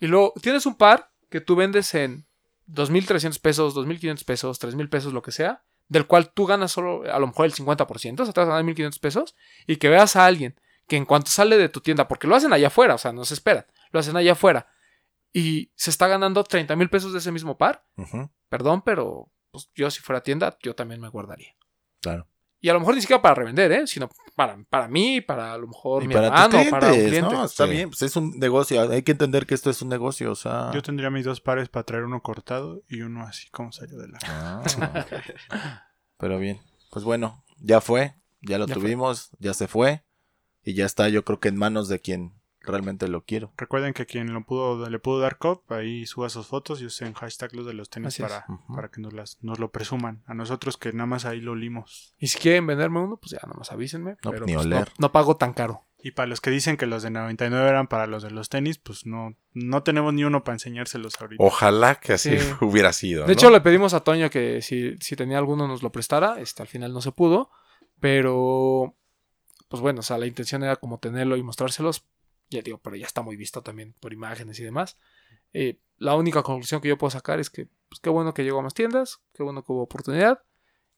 Y luego tienes un par que tú vendes en 2.300 pesos, 2.500 pesos, 3.000 pesos, lo que sea, del cual tú ganas solo a lo mejor el 50%, o sea, te vas a ganar 1.500 pesos, y que veas a alguien que en cuanto sale de tu tienda, porque lo hacen allá afuera, o sea, no se esperan, lo hacen allá afuera, y se está ganando 30.000 pesos de ese mismo par, perdón, pero pues, yo si fuera tienda, yo también me guardaría. Claro. Y a lo mejor ni siquiera para revender, ¿eh? Sino para, para mí, para a lo mejor Y mi para hermano, para un cliente. ¿no? Está Sí. bien, pues es un negocio. Hay que entender que esto es un negocio, o sea. Yo tendría mis dos pares para traer uno cortado y uno así como salió de la Ah, [laughs] Pero bien. Pues bueno, ya fue. Ya lo Ya fue. tuvimos. Ya se fue. Y ya está, yo creo que en manos de quien realmente lo quiero. Recuerden que quien lo pudo, le pudo dar cop, ahí suba sus fotos y usen hashtag los de los tenis Así para, para que nos, las, nos lo presuman. A nosotros que nada más ahí lo limos. Y si quieren venderme uno, pues ya nomás avísenme. No, pero ni pues, oler. no, no pago tan caro. Y para los que dicen que los de 99 eran para los de los tenis, pues no, no tenemos ni uno para enseñárselos ahorita. Ojalá que así Sí. [laughs] hubiera sido. De ¿no? hecho, le pedimos a Toño que si, si tenía alguno nos lo prestara. Este, al final no se pudo. Pero, pues bueno, o sea, la intención era como tenerlo y mostrárselos. Ya digo, pero ya está muy visto también por imágenes y demás. Eh, la única conclusión que yo puedo sacar es que, pues qué bueno que llegó a más tiendas, qué bueno que hubo oportunidad.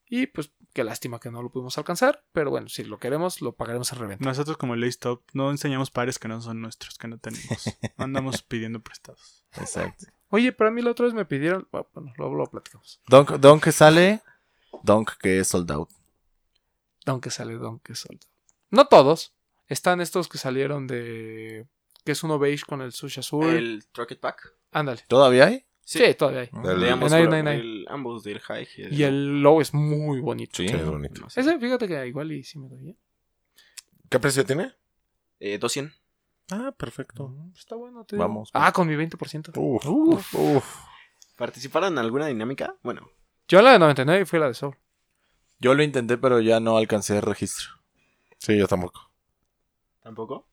Y pues qué lástima que no lo pudimos alcanzar. Pero bueno, si lo queremos, lo pagaremos en reventa. Nosotros como Lace Top no enseñamos pares que no son nuestros, que no tenemos. [laughs] Andamos pidiendo prestados. Exacto. Oye, pero a mí la otra vez me pidieron. Bueno, luego lo platicamos. Donk, Donk que sale. Donk que es sold out. Don que sale, Don que solda. No todos. Están estos que salieron de. Que es uno beige con el sushi azul. El Rocket Pack. Ándale. ¿Todavía hay? Sí, todavía hay. El- De ambos, el- ambos del high. Y el logo es muy bonito. Sí. Es bonito. Ese, fíjate que igual y sí me doy bien. ¿Qué precio tiene? Eh, 200. Ah, perfecto. Está bueno, te digo. Vamos. Ah, con mi 20%. Uf, Uf. uf. ¿Participaron en alguna dinámica? Bueno, Yo la de 99 fui la de Soul. Yo lo intenté, pero ya no alcancé el registro. Sí, yo tampoco. Tampoco.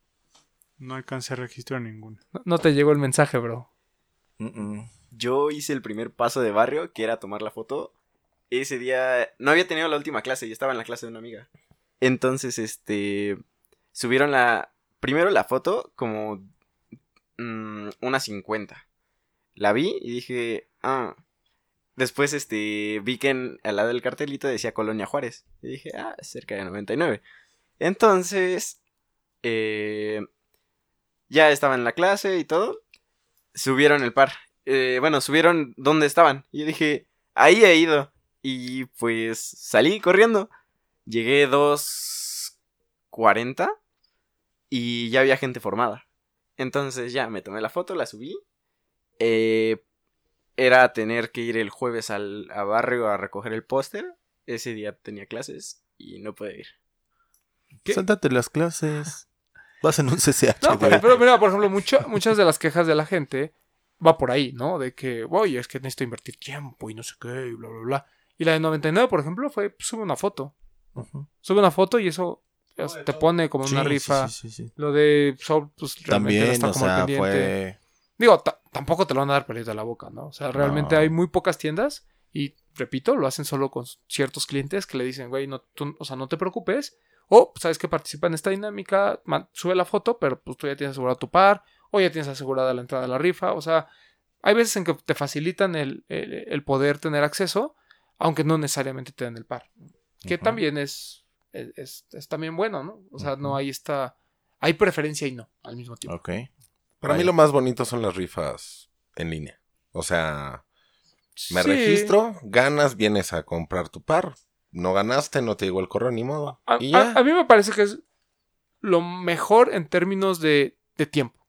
No alcancé registro en ninguno. No, no te llegó el mensaje, bro. Mm, mm. Yo hice el primer paso de barrio, que era tomar la foto. Ese día no había tenido la última clase, yo estaba en la clase de una amiga. Entonces, este, subieron la, primero la foto como mm, una 50. La vi y dije, ah. Después, este, vi que en, al lado del cartelito decía Colonia Juárez. Y dije, ah, cerca de 99. Entonces, eh, ya estaba en la clase y todo. Subieron el par. Eh, bueno, subieron donde estaban. Y yo dije, ahí he ido. Y pues salí corriendo. Llegué 2.40 y ya había gente formada. Entonces ya me tomé la foto, la subí. Eh, era tener que ir el jueves al a barrio a recoger el póster. Ese día tenía clases y no pude ir. ¿Qué? Sáltate las clases. Vas en un CCH, No, güey. pero, pero mira, por ejemplo, mucho- muchas de las quejas de la gente va por ahí, ¿no? De que, oye, es que necesito invertir tiempo y no sé qué, y bla, bla, bla. Y la de 99, por ejemplo, fue, pues, sube una foto. Ujú. Sube una foto y eso pues, te pone como Sí, una rifa. sí, sí, sí. Lo de Soul, pues realmente También, está o como al sea, pendiente. fue. Digo, ta- tampoco te lo van a dar pelito de la boca, ¿no? O sea, realmente No. hay muy pocas tiendas y, repito, lo hacen solo con ciertos clientes que le dicen, güey, no, tú- o sea, no te preocupes. O, sabes que participa en esta dinámica, man- sube la foto, pero pues tú ya tienes asegurado tu par, o ya tienes asegurada la entrada a la rifa. O sea, hay veces en que te facilitan el, el- el poder tener acceso, aunque no necesariamente te den el par. Que también es, es, es- es también bueno, ¿no? O sea, no hay esta... Hay preferencia y no, al mismo tiempo. Ok. Para mí lo más bonito son las rifas en línea. O sea, Me Sí. registro, ganas, vienes a comprar tu par. No ganaste, no te llegó el correo, ni modo. A, y a- ya. a mí me parece que es lo mejor en términos de, de tiempo.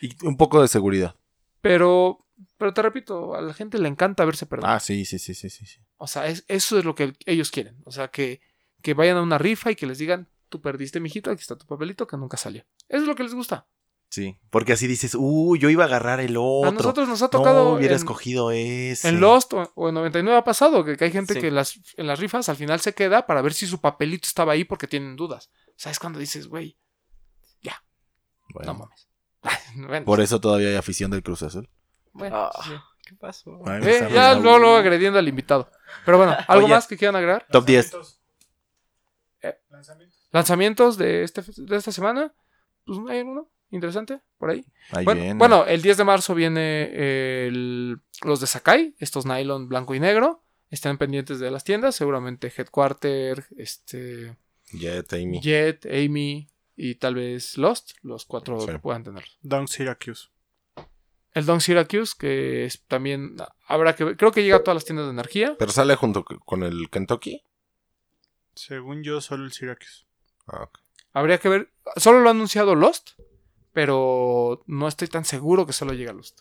Y un poco de seguridad. Pero, pero te repito, a la gente le encanta verse perder. Ah, sí, sí, sí, sí, sí. sí. O sea, es- eso es lo que ellos quieren. O sea, que, que vayan a una rifa y que les digan, tú perdiste, mijito, aquí está tu papelito que nunca salió. Eso es lo que les gusta. Sí, porque así dices, uh, yo iba a agarrar el otro. A nosotros nos ha tocado no, hubiera en, escogido ese. en Lost o, o en 99 ha pasado que, que hay gente Sí. que las, en las rifas al final se queda para ver si su papelito estaba ahí porque tienen dudas. ¿Sabes cuando dices, güey? Bueno, No mames. [laughs] Bueno, por eso todavía hay afición del Cruz Azul. bueno, Ah. sí. ¿Qué pasó? Eh, ya luego, luego agrediendo al invitado. Pero bueno, [laughs] ¿algo Oye. más que quieran agregar? Top 10. Eh. ¿Lanzamientos de, este, de esta semana? Pues hay uno interesante por ahí. Ahí Bueno, viene. bueno, el 10 de marzo viene el- los de Sakai, estos nylon blanco y negro. Están pendientes de las tiendas, seguramente Headquarter, este, Jet, Amy. Jet, Amy y tal vez Lost, los cuatro Sí. puedan tenerlos. Down Syracuse. El Don Syracuse, que es también habrá que ver, creo que llega a todas las tiendas de energía. Pero sale junto con el Kentucky. Según yo, solo el Syracuse. Ah, ok. Habría que ver, solo lo ha anunciado Lost, pero no estoy tan seguro que solo llegue a Lost.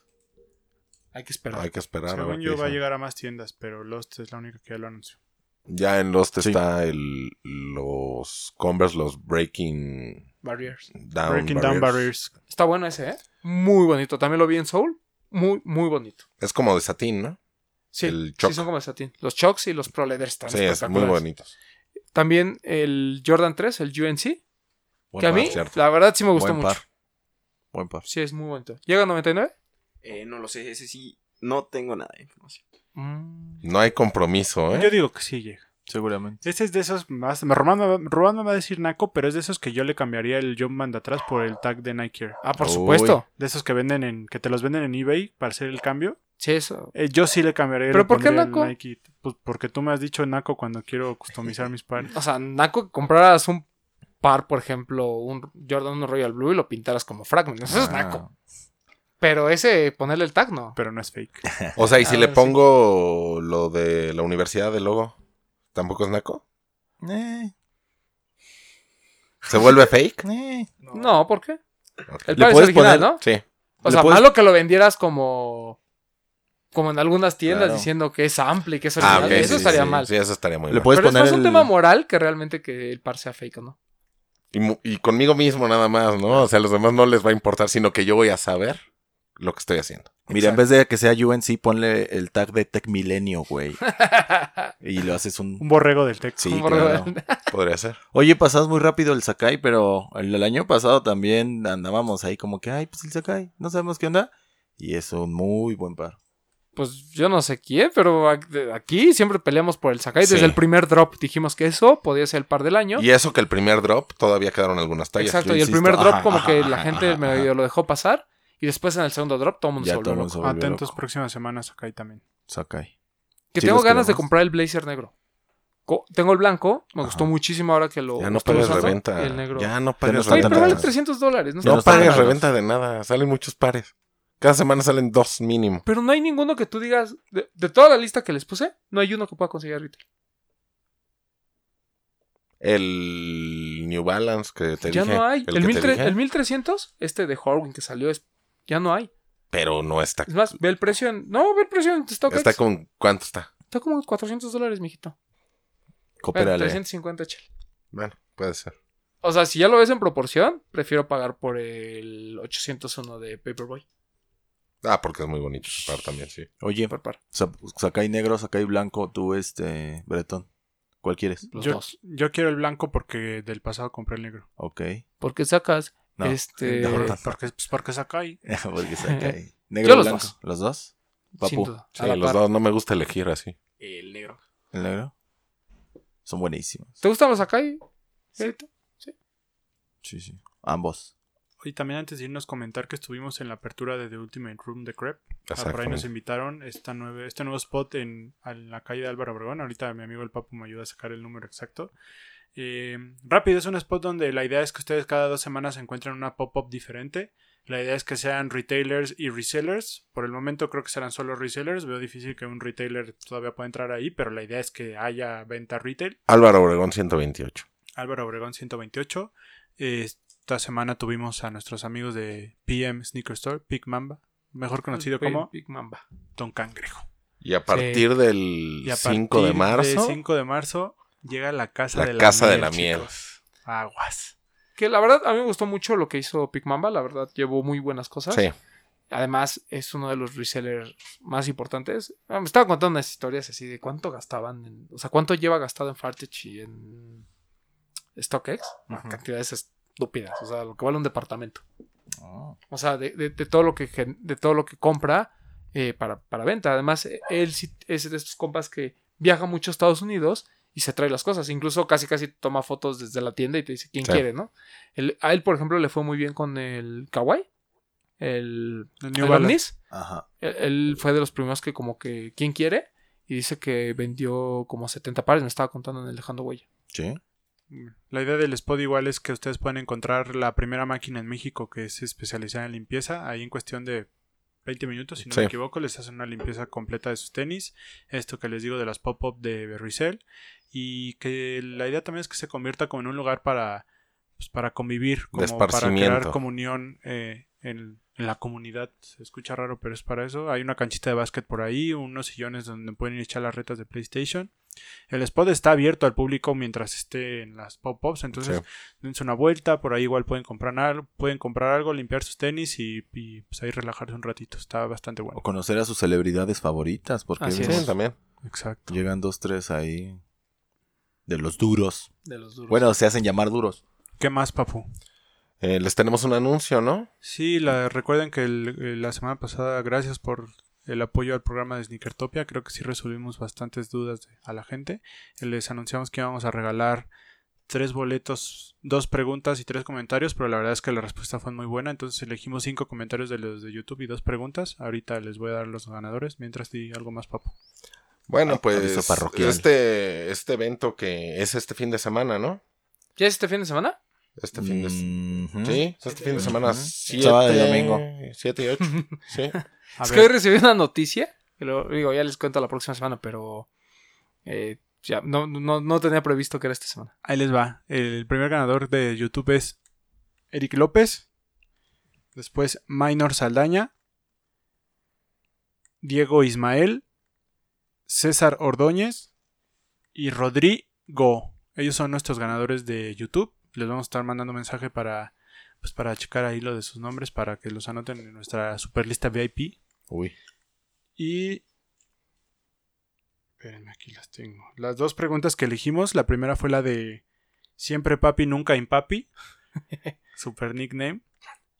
Hay que esperar. Hay que esperar. a ver Según yo, va a llegar a más tiendas, pero Lost es la única que ya lo anunció. Ya en Lost Sí. está el, los Converse, los Breaking Barriers. Down. Breaking Barriers. Down Barriers. Está bueno ese, ¿eh? Muy bonito. También lo vi en Soul. Muy, muy bonito. Es como de satín, ¿no? Sí, El sí son como de satín. Los Chocks y los Pro Leathers están Sí, es muy bonitos. También el Jordan 3, el UNC, Buen que a mí, cierto. la verdad, sí me gustó Buen mucho. Buen par. Sí, es muy bonito. ¿Llega a 99? Eh, no lo sé, ese sí. No tengo nada de información. Mm. No hay compromiso, Yo ¿eh? digo que sí llega. Seguramente. Este es de esos más. Me robando me va a decir Naco, pero es de esos que yo le cambiaría el Jumpman de atrás por el tag de Nike Air. Ah, por Uy. supuesto. De esos que venden en. que te los venden en eBay para hacer el cambio. Sí, eso. Eh, yo sí le cambiaría. ¿Pero le por qué Naco? Nike. Pues porque tú me has dicho Naco cuando quiero customizar [laughs] mis pares. O sea, Naco, que compraras un par, por ejemplo, un Jordan 1 Royal Blue y lo pintaras como Fragment. Eso es Ah, Naco. Pero ese, ponerle el tag, no. Pero no es fake. [laughs] O sea, y si A le pongo lo de la universidad de logo, ¿tampoco es naco? Eh, ¿Se vuelve fake? eh. No, ¿por qué? El Le par es puedes original, poner- ¿no? Sí. O sea, puedes- malo que lo vendieras como. Como en algunas tiendas Claro. diciendo que es amplio y que es Ah, original. eso sí, estaría sí, mal. Sí, eso estaría muy Le mal. puedes Pero es poner más un tema moral que realmente que el par sea fake o no. Y, mu- y conmigo mismo nada más, ¿no? O sea, a los demás no les va a importar, sino que yo voy a saber lo que estoy haciendo. Mira, en vez de que sea UNC, ponle el tag de Tech Milenio, güey. [laughs] y lo haces un... Un borrego del Tech. Sí, claro. [laughs] Podría ser. Oye, pasas muy rápido el Sakai, pero el, el año pasado también andábamos ahí como que, ay, pues el Sakai, no sabemos qué onda. Y es un muy buen par. Pues yo no sé quién, pero aquí siempre peleamos por el Sakai. Desde el primer drop dijimos que eso podía ser el par del año. Y eso que el primer drop todavía quedaron algunas tallas. Exacto, yo y el primer drop ajá, como ajá, que la gente ajá, medio lo dejó pasar. Y después en el segundo drop todo el mundo Ya se volvió loco. Atentos loco. próximas semanas y también. Sakai. Que Sí, tengo ganas de comprar el blazer negro. Co- Tengo el blanco, me gustó muchísimo ahora que lo Ya no pagues reventa. el negro. Ya no pagues Oye, tan pero vale caros. 300 dólares. No, pagues reventa de nada. Salen muchos pares. Cada semana salen dos mínimo. Pero no hay ninguno que tú digas, de, de toda la lista que les puse, no hay uno que pueda conseguir ahorita. El New Balance que te Ya dije. no hay. El, El, que 1300, te dije, el 1300, este de Horwin que salió, es, ya no hay. Pero no está. Es más, ve el precio en. No, ve el precio en StockX. Está Está, con. ¿Cuánto está? como en 400 dólares, mijito. Bueno, Coopérale. 350, chale. Bueno, puede ser. O sea, si ya lo ves en proporción, prefiero pagar por el 801 de Paperboy. Ah, porque es muy bonito ese par también, sí. Oye, Por par. Sa- Sakai negro, Sakai blanco, tú, este, Bretón. ¿Cuál quieres? Los Yo, dos. yo quiero el blanco porque del pasado compré el negro. Ok. Porque sacas No. este. [laughs] No, no. Porque, pues porque saca ahí. [laughs] Porque Sakai. [laughs] Negro, Yo los blanco. dos. ¿Los dos? sin Papu. duda, Sí, a la los par. dos no me gusta elegir así. El negro. ¿El negro? Son buenísimos. ¿Te gustan los Sakai? Sí. Sí, sí. Ambos. Y también antes de irnos comentar que estuvimos en la apertura de The Ultimate Room de Crep. Ah, por ahí nos invitaron esta nueve, este nuevo spot en, en la calle de Álvaro Obregón. Ahorita mi amigo el Papu me ayuda a sacar el número exacto. Eh, rápido, es un spot donde la idea es que ustedes cada dos semanas encuentren una pop-up diferente. La idea es que sean retailers y resellers. Por el momento creo que serán solo resellers. Veo difícil que un retailer todavía pueda entrar ahí, pero la idea es que haya venta retail. Álvaro Obregón 128. Álvaro Obregón 128. Esta semana tuvimos a nuestros amigos de PM Sneaker Store, Big Mamba, mejor conocido Big- como Big Mamba. Don Cangrejo. Y a partir del Y a 5 de marzo, 5 de marzo llega la casa La de la Casa de miel. la Miel. Aguas. Que la verdad a mí me gustó mucho lo que hizo Big Mamba, la verdad llevó muy buenas cosas. sí. Además es uno de los resellers más importantes. Ah, Me estaba contando unas historias así de cuánto gastaban, en- o sea, cuánto lleva gastado en Fartech y en StockX. Cantidades estúpidas, o sea, lo que vale un departamento. Ah. O sea, de, de- de todo lo que de todo lo que compra eh, para, para venta. Además, él sí es de estos compas que viaja mucho a Estados Unidos y se trae las cosas. Incluso casi casi toma fotos desde la tienda y te dice quién Sí. quiere, ¿no? Él- a él, por ejemplo, le fue muy bien con el Kawaii. El, El New Balance. Ajá. Él, él fue de los primeros que como que ¿quién quiere? Y dice que vendió como 70 pares, me estaba contando en el Dejando Huella. Sí. La idea del spot igual es que ustedes pueden encontrar la primera máquina en México que es especializada en limpieza. Ahí en cuestión de 20 minutos, si no Sí. me equivoco, les hacen una limpieza completa de sus tenis. Esto que les digo de las pop-up de Resell. Y que la idea también es que se convierta como en un lugar para, pues, para convivir, como para crear comunión eh, en, en la comunidad. Se escucha raro, pero es para eso. Hay una canchita de básquet por ahí, unos sillones donde pueden echar las retas de PlayStation. El spot está abierto al público mientras esté en las pop-ups, entonces Sí. dense una vuelta, por ahí igual pueden comprar algo, pueden comprar algo, limpiar sus tenis y, y, pues ahí relajarse un ratito, está bastante O bueno. conocer a sus celebridades favoritas, porque Así también. Exacto. llegan dos, tres ahí de los duros. De los duros. Bueno, se hacen llamar duros. ¿Qué más, Papu? Eh, les tenemos un anuncio, ¿no? Sí, la, recuerden que el- eh, la semana pasada, gracias por el apoyo al programa de Sneakertopia, creo que sí resolvimos bastantes dudas de- a la gente. Eh, Les anunciamos que íbamos a regalar tres boletos, dos preguntas y tres comentarios, pero la verdad es que la respuesta fue muy buena, entonces elegimos cinco comentarios de los de YouTube y dos preguntas. Ahorita les voy a dar los ganadores, mientras di algo más, Papu. Bueno, Aviso pues parroquial. este, este evento que es este fin de semana, ¿no? ¿Ya es este fin de semana? Este fin de semana. Sí, este fin de semana. Ujú. Siete, Sábado y domingo. 7 y 8. [laughs] Sí. Es que hoy recibí una noticia, que lo digo, ya les cuento la próxima semana, pero eh, ya no, no, no tenía previsto que era esta semana. Ahí les va. El primer ganador de YouTube es Eric López. Después Minor Saldaña. Diego Ismael. César Ordóñez. Y Rodrigo. Ellos son nuestros ganadores de YouTube. Les vamos a estar mandando mensaje para, pues, para checar ahí lo de sus nombres para que los anoten en nuestra super lista VIP. Uy. Y. Espérenme, aquí las tengo. Las dos preguntas que elegimos, la primera fue la de Siempre papi, nunca impapi. [laughs] Super nickname.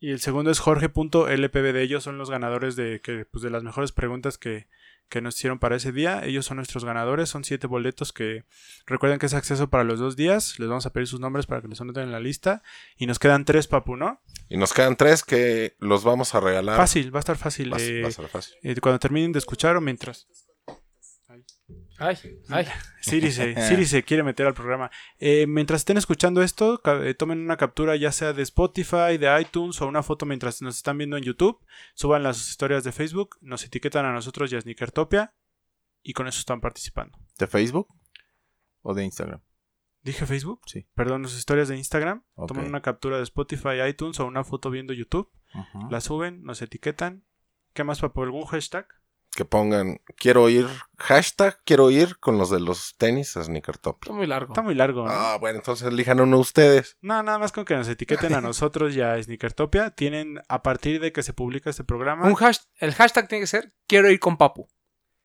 Y el segundo es Jorge.lpb de ellos son los ganadores de, que, pues, de las mejores preguntas que, que nos hicieron para ese día. Ellos son nuestros ganadores, son siete boletos que recuerden que es acceso para los dos días. Les vamos a pedir sus nombres para que los anoten en la lista. Y nos quedan tres, papu, ¿no? Y nos quedan tres que los vamos a regalar. Fácil, va a estar fácil. Va, eh, va a ser fácil. eh, cuando terminen de escuchar o mientras. Ay, ay. [laughs] Siri se, [laughs] Siri se quiere meter al programa. Eh, mientras estén escuchando esto, eh, tomen una captura ya sea de Spotify, de iTunes o una foto mientras nos están viendo en YouTube. Suban las historias de Facebook, nos etiquetan a nosotros y a Sneakertopia y con eso están participando. ¿De Facebook? ¿O de Instagram? ¿Dije Facebook? Sí. Perdón, las historias de Instagram. Ok. Toman una captura de Spotify, iTunes o una foto viendo YouTube. La suben, nos etiquetan. ¿Qué más, papu? ¿Algún hashtag? Que pongan, quiero ir, hashtag, quiero ir con los de los tenis a Sneaker Top. Está muy largo. Está muy largo. ¿no? Ah, bueno, entonces elijan uno ustedes. No, nada más con que nos etiqueten a [laughs] nosotros y a Sneakertopia. Tienen, a partir de que se publica este programa, Un hash- el hashtag tiene que ser quiero ir con Papu.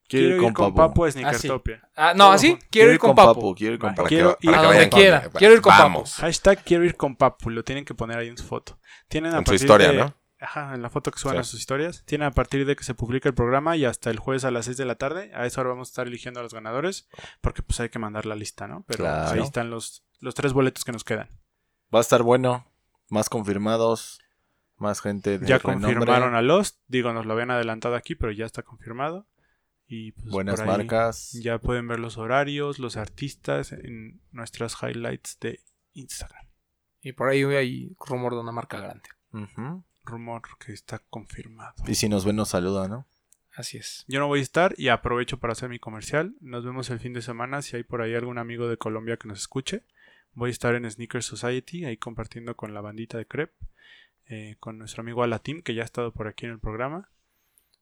quiero ir con Papu a Así. Sneakertopia. Ah, no, así, quiero, ir con, Papu. Quiero ir con Papu. quiero ir a que donde quiera. Quiero ir con vamos. Hashtag quiero ir con Papu. Lo tienen que poner ahí en su foto. Tienen a En su historia, de- ¿no? Ajá, en la foto que suban Sí. a sus historias. Tienen a partir de que se publique el programa y hasta el jueves a las 6 de la tarde. A esa hora vamos a estar eligiendo a los ganadores. Porque pues hay que mandar la lista, ¿no? Pero Claro. ahí están los, los tres boletos que nos quedan. Va a estar bueno. Más confirmados. Más gente de ya renombre, confirmaron a Lost. Digo, nos lo habían adelantado aquí, pero ya está confirmado. Y pues Buenas por ahí marcas. Ya pueden ver los horarios, los artistas en nuestras highlights de Instagram. Y por ahí hay rumor de una marca grande. Ujú. Rumor que está confirmado. Y si nos ven, nos saluda, ¿no? Así es. Yo no voy a estar y aprovecho para hacer mi comercial. Nos vemos el fin de semana. Si hay por ahí algún amigo de Colombia que nos escuche, voy a estar en Sneaker Society, ahí compartiendo con la bandita de Crep, eh, con nuestro amigo Alatim, que ya ha estado por aquí en el programa,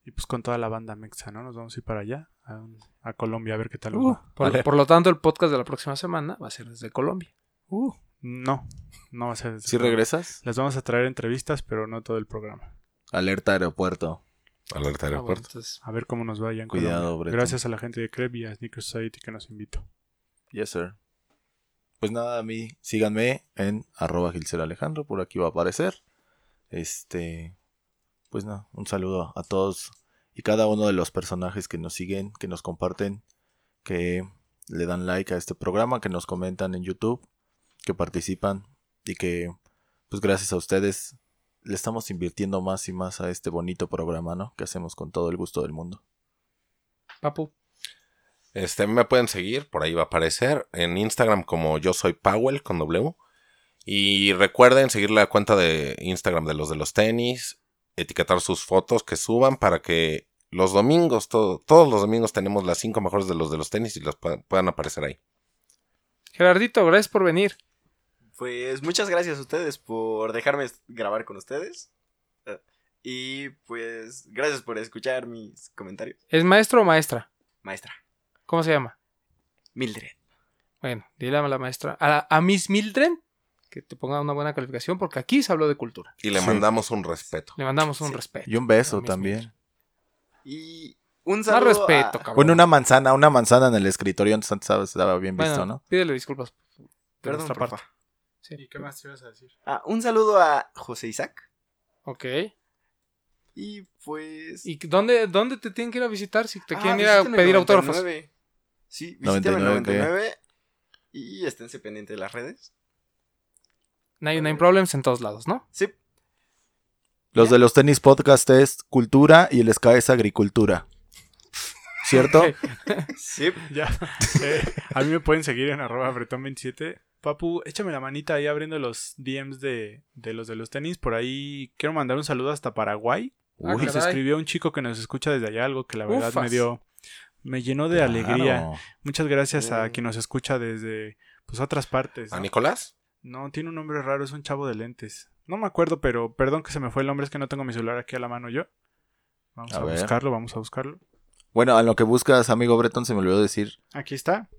y pues con toda la banda mexa, ¿no? Nos vamos a ir para allá, a, a Colombia, a ver qué tal. Uh, va. por, por lo tanto, el podcast de la próxima semana va a ser desde Colombia. Uh, no, no va a ser. desde ¿Sí regresas? Les vamos a traer entrevistas, pero no todo el programa. Alerta aeropuerto. Alerta Ah, bueno, aeropuerto. A ver cómo nos vaya en Cuidado. Gracias a la gente de Crep y a Sneaker Society que nos invitó. Yes, sir. Pues nada, a mí síganme en arroba Gilser Alejandro, por aquí va a aparecer. Este, pues nada, un saludo a todos y cada uno de los personajes que nos siguen, que nos comparten, que le dan like a este programa, que nos comentan en YouTube, que participan y que, pues gracias a ustedes, le estamos invirtiendo más y más a este bonito programa, ¿no? Que hacemos con todo el gusto del mundo. Papu, Este, me pueden seguir, por ahí va a aparecer, en Instagram como yo soy Powell con W. Y recuerden seguir la cuenta de Instagram de los de los tenis, etiquetar sus fotos que suban para que los domingos, todo- todos los domingos tenemos las cinco mejores de los de los tenis y los puedan, puedan aparecer ahí. Gerardito, gracias por venir. Pues muchas gracias a ustedes por dejarme grabar con ustedes. Eh, Y pues gracias por escuchar mis comentarios. ¿Es maestro o maestra? Maestra, ¿Cómo se llama? Mildred. Bueno, dile a la maestra, a, la- a Miss Mildred, que te ponga una buena calificación, porque aquí se habló de cultura. Y le Sí. mandamos un respeto. Le mandamos un Sí. respeto. Y un beso también. Mildred. Y un Más saludo. respeto, a- cabrón. Bueno, una manzana, una manzana en el escritorio antes antes estaba- bien visto, Bueno, ¿no? pídele disculpas. de Perdón, nuestra porfa. parte. Sí. ¿Y qué más te ibas a decir? Ah, un saludo a José Isaac. Ok. Y pues. ¿Y dónde, dónde te tienen que ir a visitar si te Ah, quieren ir a pedir el autógrafos? 99. Sí, visítame el 99, 99. Y esténse pendientes de las redes. 99 Problems en todos lados, ¿no? Sí. Los de los tenis podcast es cultura y el SK es agricultura. ¿Cierto? [laughs] Sí. Ya. Eh, a mí me pueden seguir en arroba bretón27. Papu, échame la manita ahí abriendo los DMs de, de los de los tenis. Por ahí quiero mandar un saludo hasta Paraguay. Ah, Nos caray. escribió un chico que nos escucha desde allá, algo que la verdad Ufas. me dio, me llenó de alegría. Muchas gracias a Mm. quien nos escucha desde pues otras partes. ¿A. Nicolás? No, tiene un nombre raro, es un chavo de lentes. No me acuerdo, pero perdón que se me fue el nombre, es que no tengo mi celular aquí a la mano yo. Vamos A buscarlo, vamos a buscarlo. Bueno, a lo que buscas, amigo Breton, se me olvidó decir. Aquí está.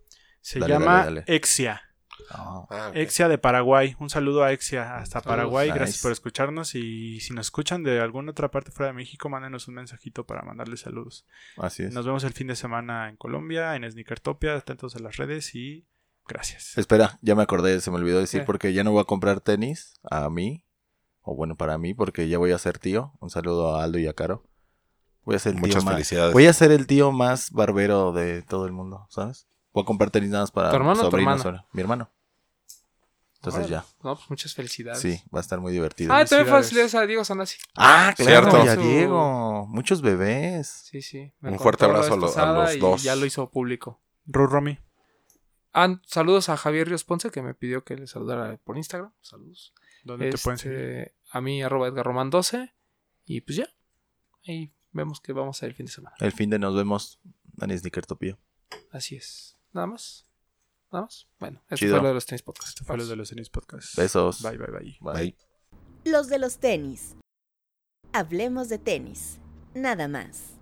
Se Dale, llama dale, dale. Exia. Ah, Ah. Exia de Paraguay. Un saludo a Exia hasta Paraguay. Nice. Gracias por escucharnos. Y si nos escuchan de alguna otra parte fuera de México, mándenos un mensajito para mandarles saludos. así es. Nos vemos el fin de semana en Colombia, en Sneakertopia. Atentos a las redes y gracias. Espera, ya me acordé, se me olvidó decir ¿Qué? porque ya no voy a comprar tenis a mí, o bueno, para mí, porque ya voy a ser tío. Un saludo a Aldo y a Caro. Voy a ser el Muchas tío más. felicidades. Voy a ser el tío más barbero de todo el mundo, ¿sabes? Voy a comprar tenis nada más para ¿Tu hermano o tu sobrinos ahora. Mi hermano. Entonces ya, No, pues muchas felicidades. sí, va a estar muy divertido. Ah, también Felicidades. a Diego Sanasi. Ah, Cierto. claro, y a Diego. Muchos bebés. Sí, sí. me Un fuerte abrazo a lo- a los y dos. Ya lo hizo público. Ru Romy. Ah, saludos a Javier Ríos Ponce que me pidió que le saludara por Instagram. Saludos. ¿Dónde te pueden Este, seguir? A mí, arroba Edgar Román 12. Y pues ya. Ahí vemos que vamos a ir el fin de semana. El fin de nos vemos. Dani Snickertopía. Así es. Nada más. Nada más. Bueno, esto Chido. fue lo de los tenis podcast. Esto fue los de los tenis podcast. Besos. Bye, bye, bye. Bye. Los de los tenis. Hablemos de tenis. Nada más.